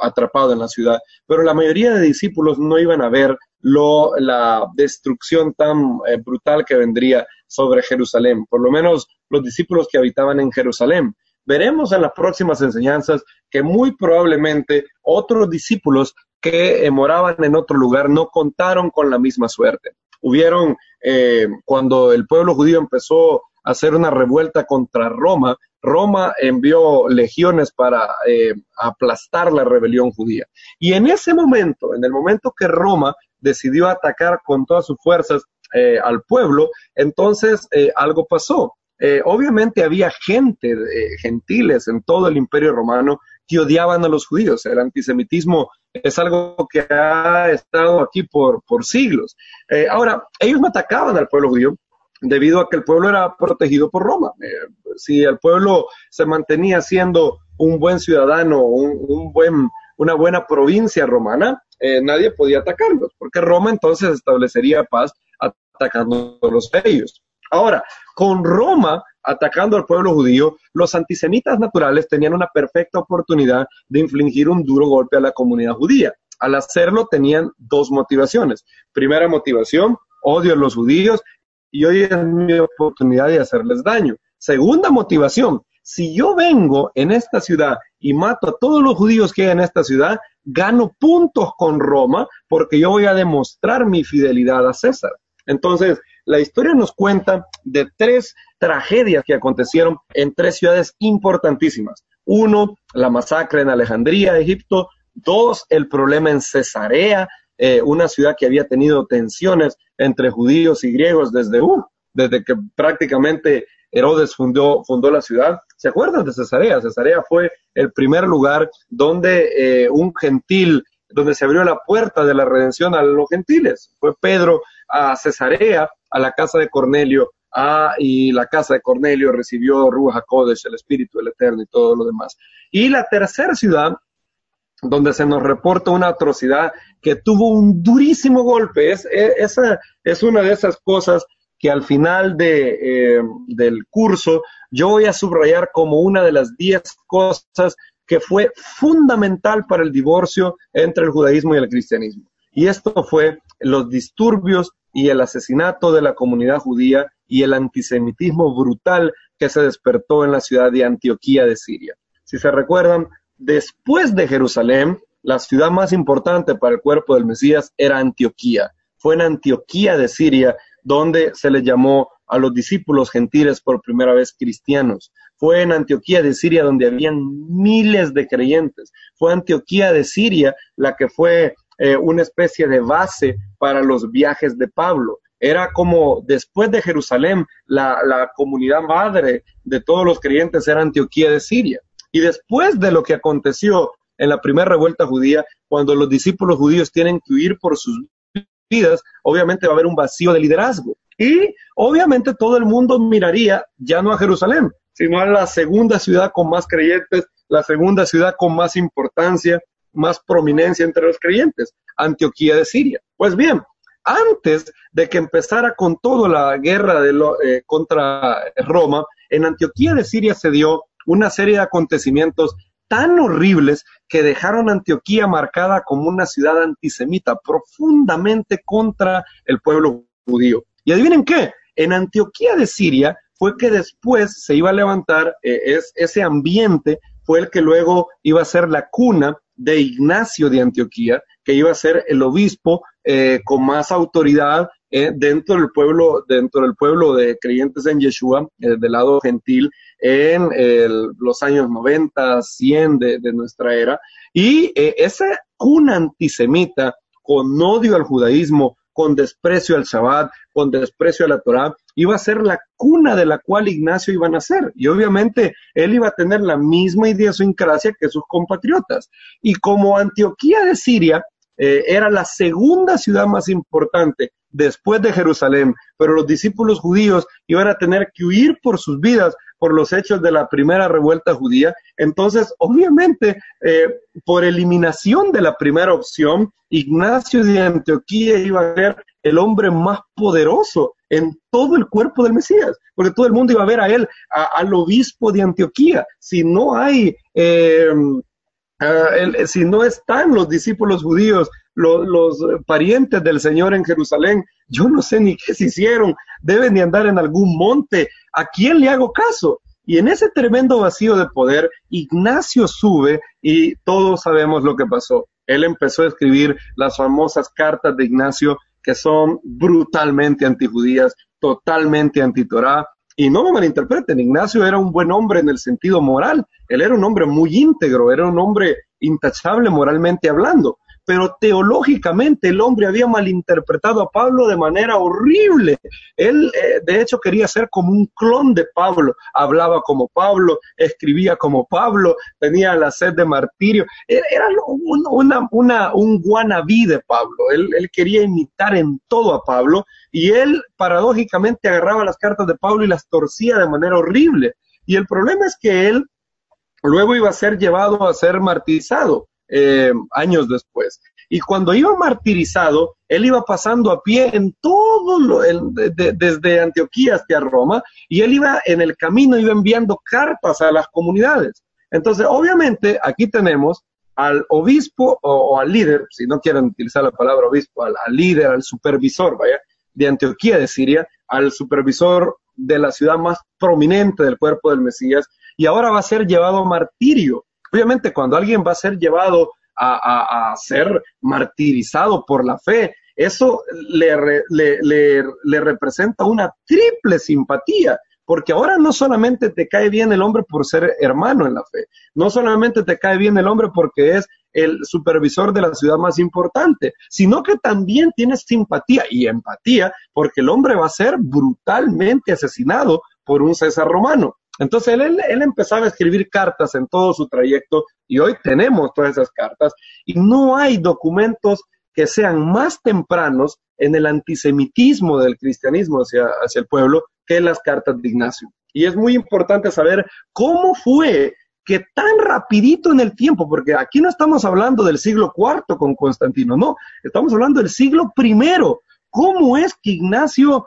atrapado en la ciudad, pero la mayoría de discípulos no iban a ver la destrucción tan brutal que vendría sobre Jerusalén, por lo menos los discípulos que habitaban en Jerusalén. Veremos en las próximas enseñanzas que muy probablemente otros discípulos que eh, moraban en otro lugar no contaron con la misma suerte. Hubieron, eh, cuando el pueblo judío empezó a hacer una revuelta contra Roma, Roma envió legiones para eh, aplastar la rebelión judía. Y en ese momento, en el momento que Roma decidió atacar con todas sus fuerzas al pueblo, entonces algo pasó. obviamente había gente, gentiles en todo el imperio romano que odiaban a los judíos. El antisemitismo es algo que ha estado aquí por, por siglos. Eh, ahora, ellos no atacaban al pueblo judío debido a que el pueblo era protegido por Roma. Eh, si el pueblo se mantenía siendo un buen ciudadano, un, buen, una buena provincia romana, eh, nadie podía atacarlos, porque Roma entonces establecería paz atacándolos a ellos. Ahora, con Roma atacando al pueblo judío, los antisemitas naturales tenían una perfecta oportunidad de infligir un duro golpe a la comunidad judía. Al hacerlo tenían dos motivaciones. Primera motivación, odio a los judíos y hoy es mi oportunidad de hacerles daño. Segunda motivación, si yo vengo en esta ciudad y mato a todos los judíos que hay en esta ciudad, gano puntos con Roma porque yo voy a demostrar mi fidelidad a César. Entonces, la historia nos cuenta de tres tragedias que acontecieron en tres ciudades importantísimas. Uno, la masacre en Alejandría, Egipto. Dos, el problema en Cesarea, eh, una ciudad que había tenido tensiones entre judíos y griegos desde, uh, desde que prácticamente Herodes fundó, fundó la ciudad. ¿Se acuerdan de Cesarea? Cesarea fue el primer lugar donde eh, un gentil, donde se abrió la puerta de la redención a los gentiles. Fue Pedro a Cesarea, a la casa de Cornelio, y la casa de Cornelio recibió Ruach HaKodesh, el Espíritu del Eterno y todo lo demás. Y la tercera ciudad, donde se nos reporta una atrocidad que tuvo un durísimo golpe, es, esa es una de esas cosas que al final de, eh, del curso yo voy a subrayar como una de las diez cosas que fue fundamental para el divorcio entre el judaísmo y el cristianismo. Y esto fue los disturbios y el asesinato de la comunidad judía y el antisemitismo brutal que se despertó en la ciudad de Antioquía de Siria. Si se recuerdan, después de Jerusalén, la ciudad más importante para el cuerpo del Mesías era Antioquía. Fue en Antioquía de Siria donde se le llamó a los discípulos gentiles por primera vez cristianos. Fue en Antioquía de Siria donde habían miles de creyentes. Fue Antioquía de Siria la que fue eh, una especie de base para los viajes de Pablo. Era como después de Jerusalén, la, la comunidad madre de todos los creyentes era Antioquía de Siria. Y después de lo que aconteció en la primera revuelta judía, cuando los discípulos judíos tienen que huir por sus obviamente va a haber un vacío de liderazgo. Y obviamente todo el mundo miraría ya no a Jerusalén, sino a la segunda ciudad con más creyentes, la segunda ciudad con más importancia, más prominencia entre los creyentes, Antioquía de Siria. Pues bien, antes de que empezara con toda la guerra eh, contra Roma, en Antioquía de Siria se dio una serie de acontecimientos tan horribles que dejaron Antioquía marcada como una ciudad antisemita, profundamente contra el pueblo judío. Y adivinen qué, en Antioquía de Siria fue que después se iba a levantar eh, ese ambiente, fue el que luego iba a ser la cuna de Ignacio de Antioquía, que iba a ser el obispo eh, con más autoridad eh, dentro del pueblo, dentro del pueblo de creyentes en Yeshua, eh, del lado gentil, en los años 90, 100 de, nuestra era. Y esa cuna antisemita con odio al judaísmo, con desprecio al Shabbat, con desprecio a la Torah, iba a ser la cuna de la cual Ignacio iba a nacer. Y obviamente él iba a tener la misma idiosincrasia que sus compatriotas. Y como Antioquía de Siria eh, era la segunda ciudad más importante después de Jerusalén, pero los discípulos judíos iban a tener que huir por sus vidas por los hechos de la primera revuelta judía. Entonces, obviamente, eh, por eliminación de la primera opción, Ignacio de Antioquía iba a ser el hombre más poderoso en todo el cuerpo del Mesías, porque todo el mundo iba a ver a él, al obispo de Antioquía. Si no hay... Eh, eh, si no están los discípulos judíos, los, parientes del Señor en Jerusalén, yo no sé ni qué se hicieron, deben de andar en algún monte, ¿a quién le hago caso? Y en ese tremendo vacío de poder, Ignacio sube y todos sabemos lo que pasó. Él empezó a escribir las famosas cartas de Ignacio que son brutalmente antijudías, totalmente antitorá, y no me malinterpreten, Ignacio era un buen hombre en el sentido moral, él era un hombre muy íntegro, era un hombre intachable moralmente hablando, pero teológicamente el hombre había malinterpretado a Pablo de manera horrible. Él, eh, de hecho, quería ser como un clon de Pablo. Hablaba como Pablo, escribía como Pablo, tenía la sed de martirio. Era una, una, un guanabí de Pablo. Él, él quería imitar en todo a Pablo y él, paradójicamente, agarraba las cartas de Pablo y las torcía de manera horrible. Y el problema es que él luego iba a ser llevado a ser martirizado. Eh, años después. Y cuando iba martirizado, él iba pasando a pie en todo lo, desde Antioquía hasta Roma, y él iba en el camino, iba enviando cartas a las comunidades. Entonces, obviamente, aquí tenemos al obispo o, al líder, si no quieren utilizar la palabra obispo, al, al, líder, al supervisor, vaya, de Antioquía de Siria, al supervisor de la ciudad más prominente del cuerpo del Mesías, y ahora va a ser llevado a martirio. Obviamente, cuando alguien va a ser llevado a, ser martirizado por la fe, eso le, le, representa una triple simpatía, porque ahora no solamente te cae bien el hombre por ser hermano en la fe, no solamente te cae bien el hombre porque es el supervisor de la ciudad más importante, sino que también tienes simpatía y empatía porque el hombre va a ser brutalmente asesinado por un César romano. Entonces él, él, empezaba a escribir cartas en todo su trayecto y hoy tenemos todas esas cartas y no hay documentos que sean más tempranos en el antisemitismo del cristianismo hacia, hacia el pueblo que las cartas de Ignacio. Y es muy importante saber cómo fue que tan rapidito en el tiempo, porque aquí no estamos hablando del siglo IV con Constantino, no, estamos hablando del siglo I. ¿Cómo es que Ignacio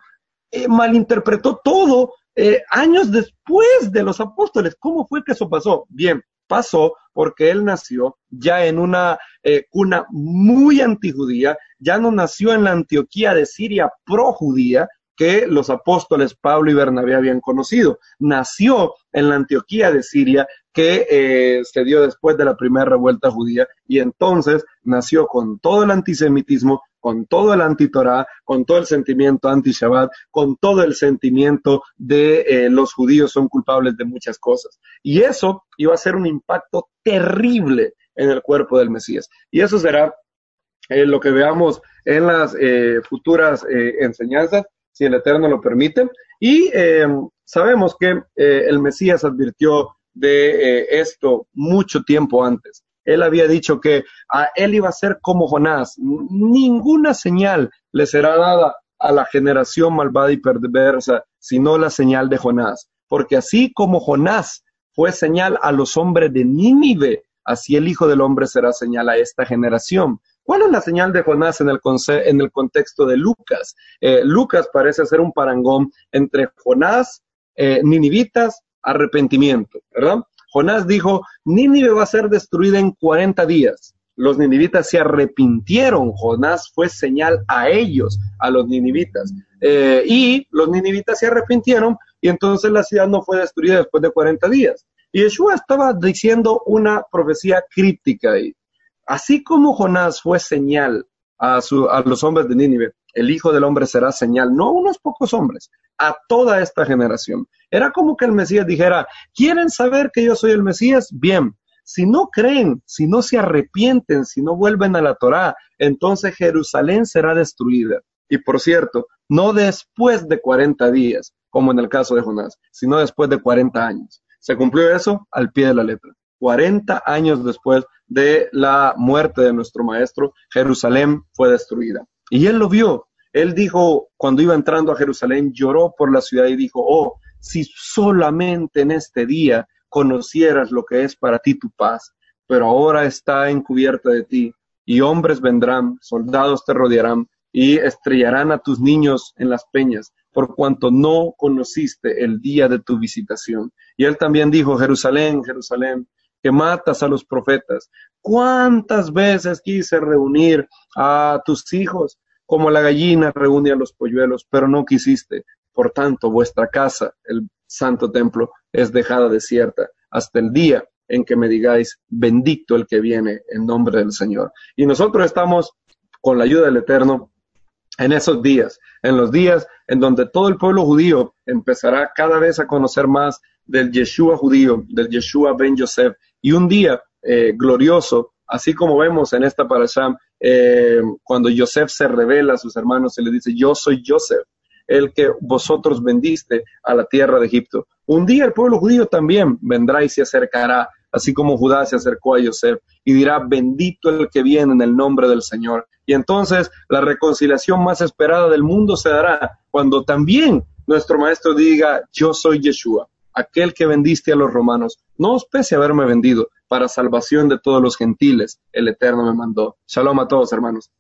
eh, malinterpretó todo eh, años después de los apóstoles. ¿Cómo fue que eso pasó? Bien, pasó porque él nació ya en una eh, cuna muy antijudía, ya no nació en la Antioquía de Siria projudía que los apóstoles Pablo y Bernabé habían conocido. Nació en la Antioquía de Siria que eh, se dio después de la primera revuelta judía y entonces nació con todo el antisemitismo, con todo el antitorá, con todo el sentimiento anti-Shabbat, con todo el sentimiento de eh, los judíos son culpables de muchas cosas. Y eso iba a ser un impacto terrible en el cuerpo del Mesías. Y eso será eh, lo que veamos en las eh, futuras enseñanzas, si el Eterno lo permite. Y sabemos que el Mesías advirtió de esto mucho tiempo antes él había dicho que a él iba a ser como Jonás. Ninguna señal le será dada a la generación malvada y perversa, sino la señal de Jonás. Porque así como Jonás fue señal a los hombres de Nínive, así el Hijo del Hombre será señal a esta generación. ¿Cuál es la señal de Jonás en el, en el contexto de Lucas? Eh, Lucas parece ser un parangón entre Jonás, eh, ninivitas, arrepentimiento, ¿verdad? Jonás dijo, Nínive va a ser destruida en 40 días. Los ninivitas se arrepintieron, Jonás fue señal a ellos, a los ninivitas. Eh, y los ninivitas se arrepintieron y entonces la ciudad no fue destruida después de 40 días. Y Yeshua estaba diciendo una profecía críptica ahí. Así como Jonás fue señal a, a los hombres de Nínive, el Hijo del Hombre será señal, no a unos pocos hombres, a toda esta generación. Era como que el Mesías dijera, ¿quieren saber que yo soy el Mesías? Bien, si no creen, si no se arrepienten, si no vuelven a la Torá, entonces Jerusalén será destruida. Y por cierto, no después de 40 días, como en el caso de Jonás, sino después de 40 años. Se cumplió eso al pie de la letra. 40 años después de la muerte de nuestro maestro, Jerusalén fue destruida. Y él lo vio. Él dijo, cuando iba entrando a Jerusalén, lloró por la ciudad y dijo, oh, si solamente en este día conocieras lo que es para ti tu paz, pero ahora está encubierta de ti, y hombres vendrán, soldados te rodearán, y estrellarán a tus niños en las peñas, por cuanto no conociste el día de tu visitación. Y él también dijo, Jerusalén, Jerusalén, que matas a los profetas. ¿Cuántas veces quise reunir a tus hijos como la gallina reúne a los polluelos, pero no quisiste? Por tanto, vuestra casa, el santo templo, es dejada desierta hasta el día en que me digáis, bendito el que viene en nombre del Señor. Y nosotros estamos, con la ayuda del Eterno, en esos días, en los días en donde todo el pueblo judío empezará cada vez a conocer más del Yeshua judío, del Yeshua ben Yosef, y un día eh, glorioso, así como vemos en esta parasha, eh, cuando Yosef se revela a sus hermanos y le dice, yo soy Yosef, el que vosotros vendiste a la tierra de Egipto. Un día el pueblo judío también vendrá y se acercará, así como Judá se acercó a Yosef, y dirá, bendito el que viene en el nombre del Señor. Y entonces la reconciliación más esperada del mundo se dará cuando también nuestro maestro diga, yo soy Yeshua, aquel que vendiste a los romanos. No os pese haberme vendido, para salvación de todos los gentiles, el Eterno me mandó. Shalom a todos, hermanos.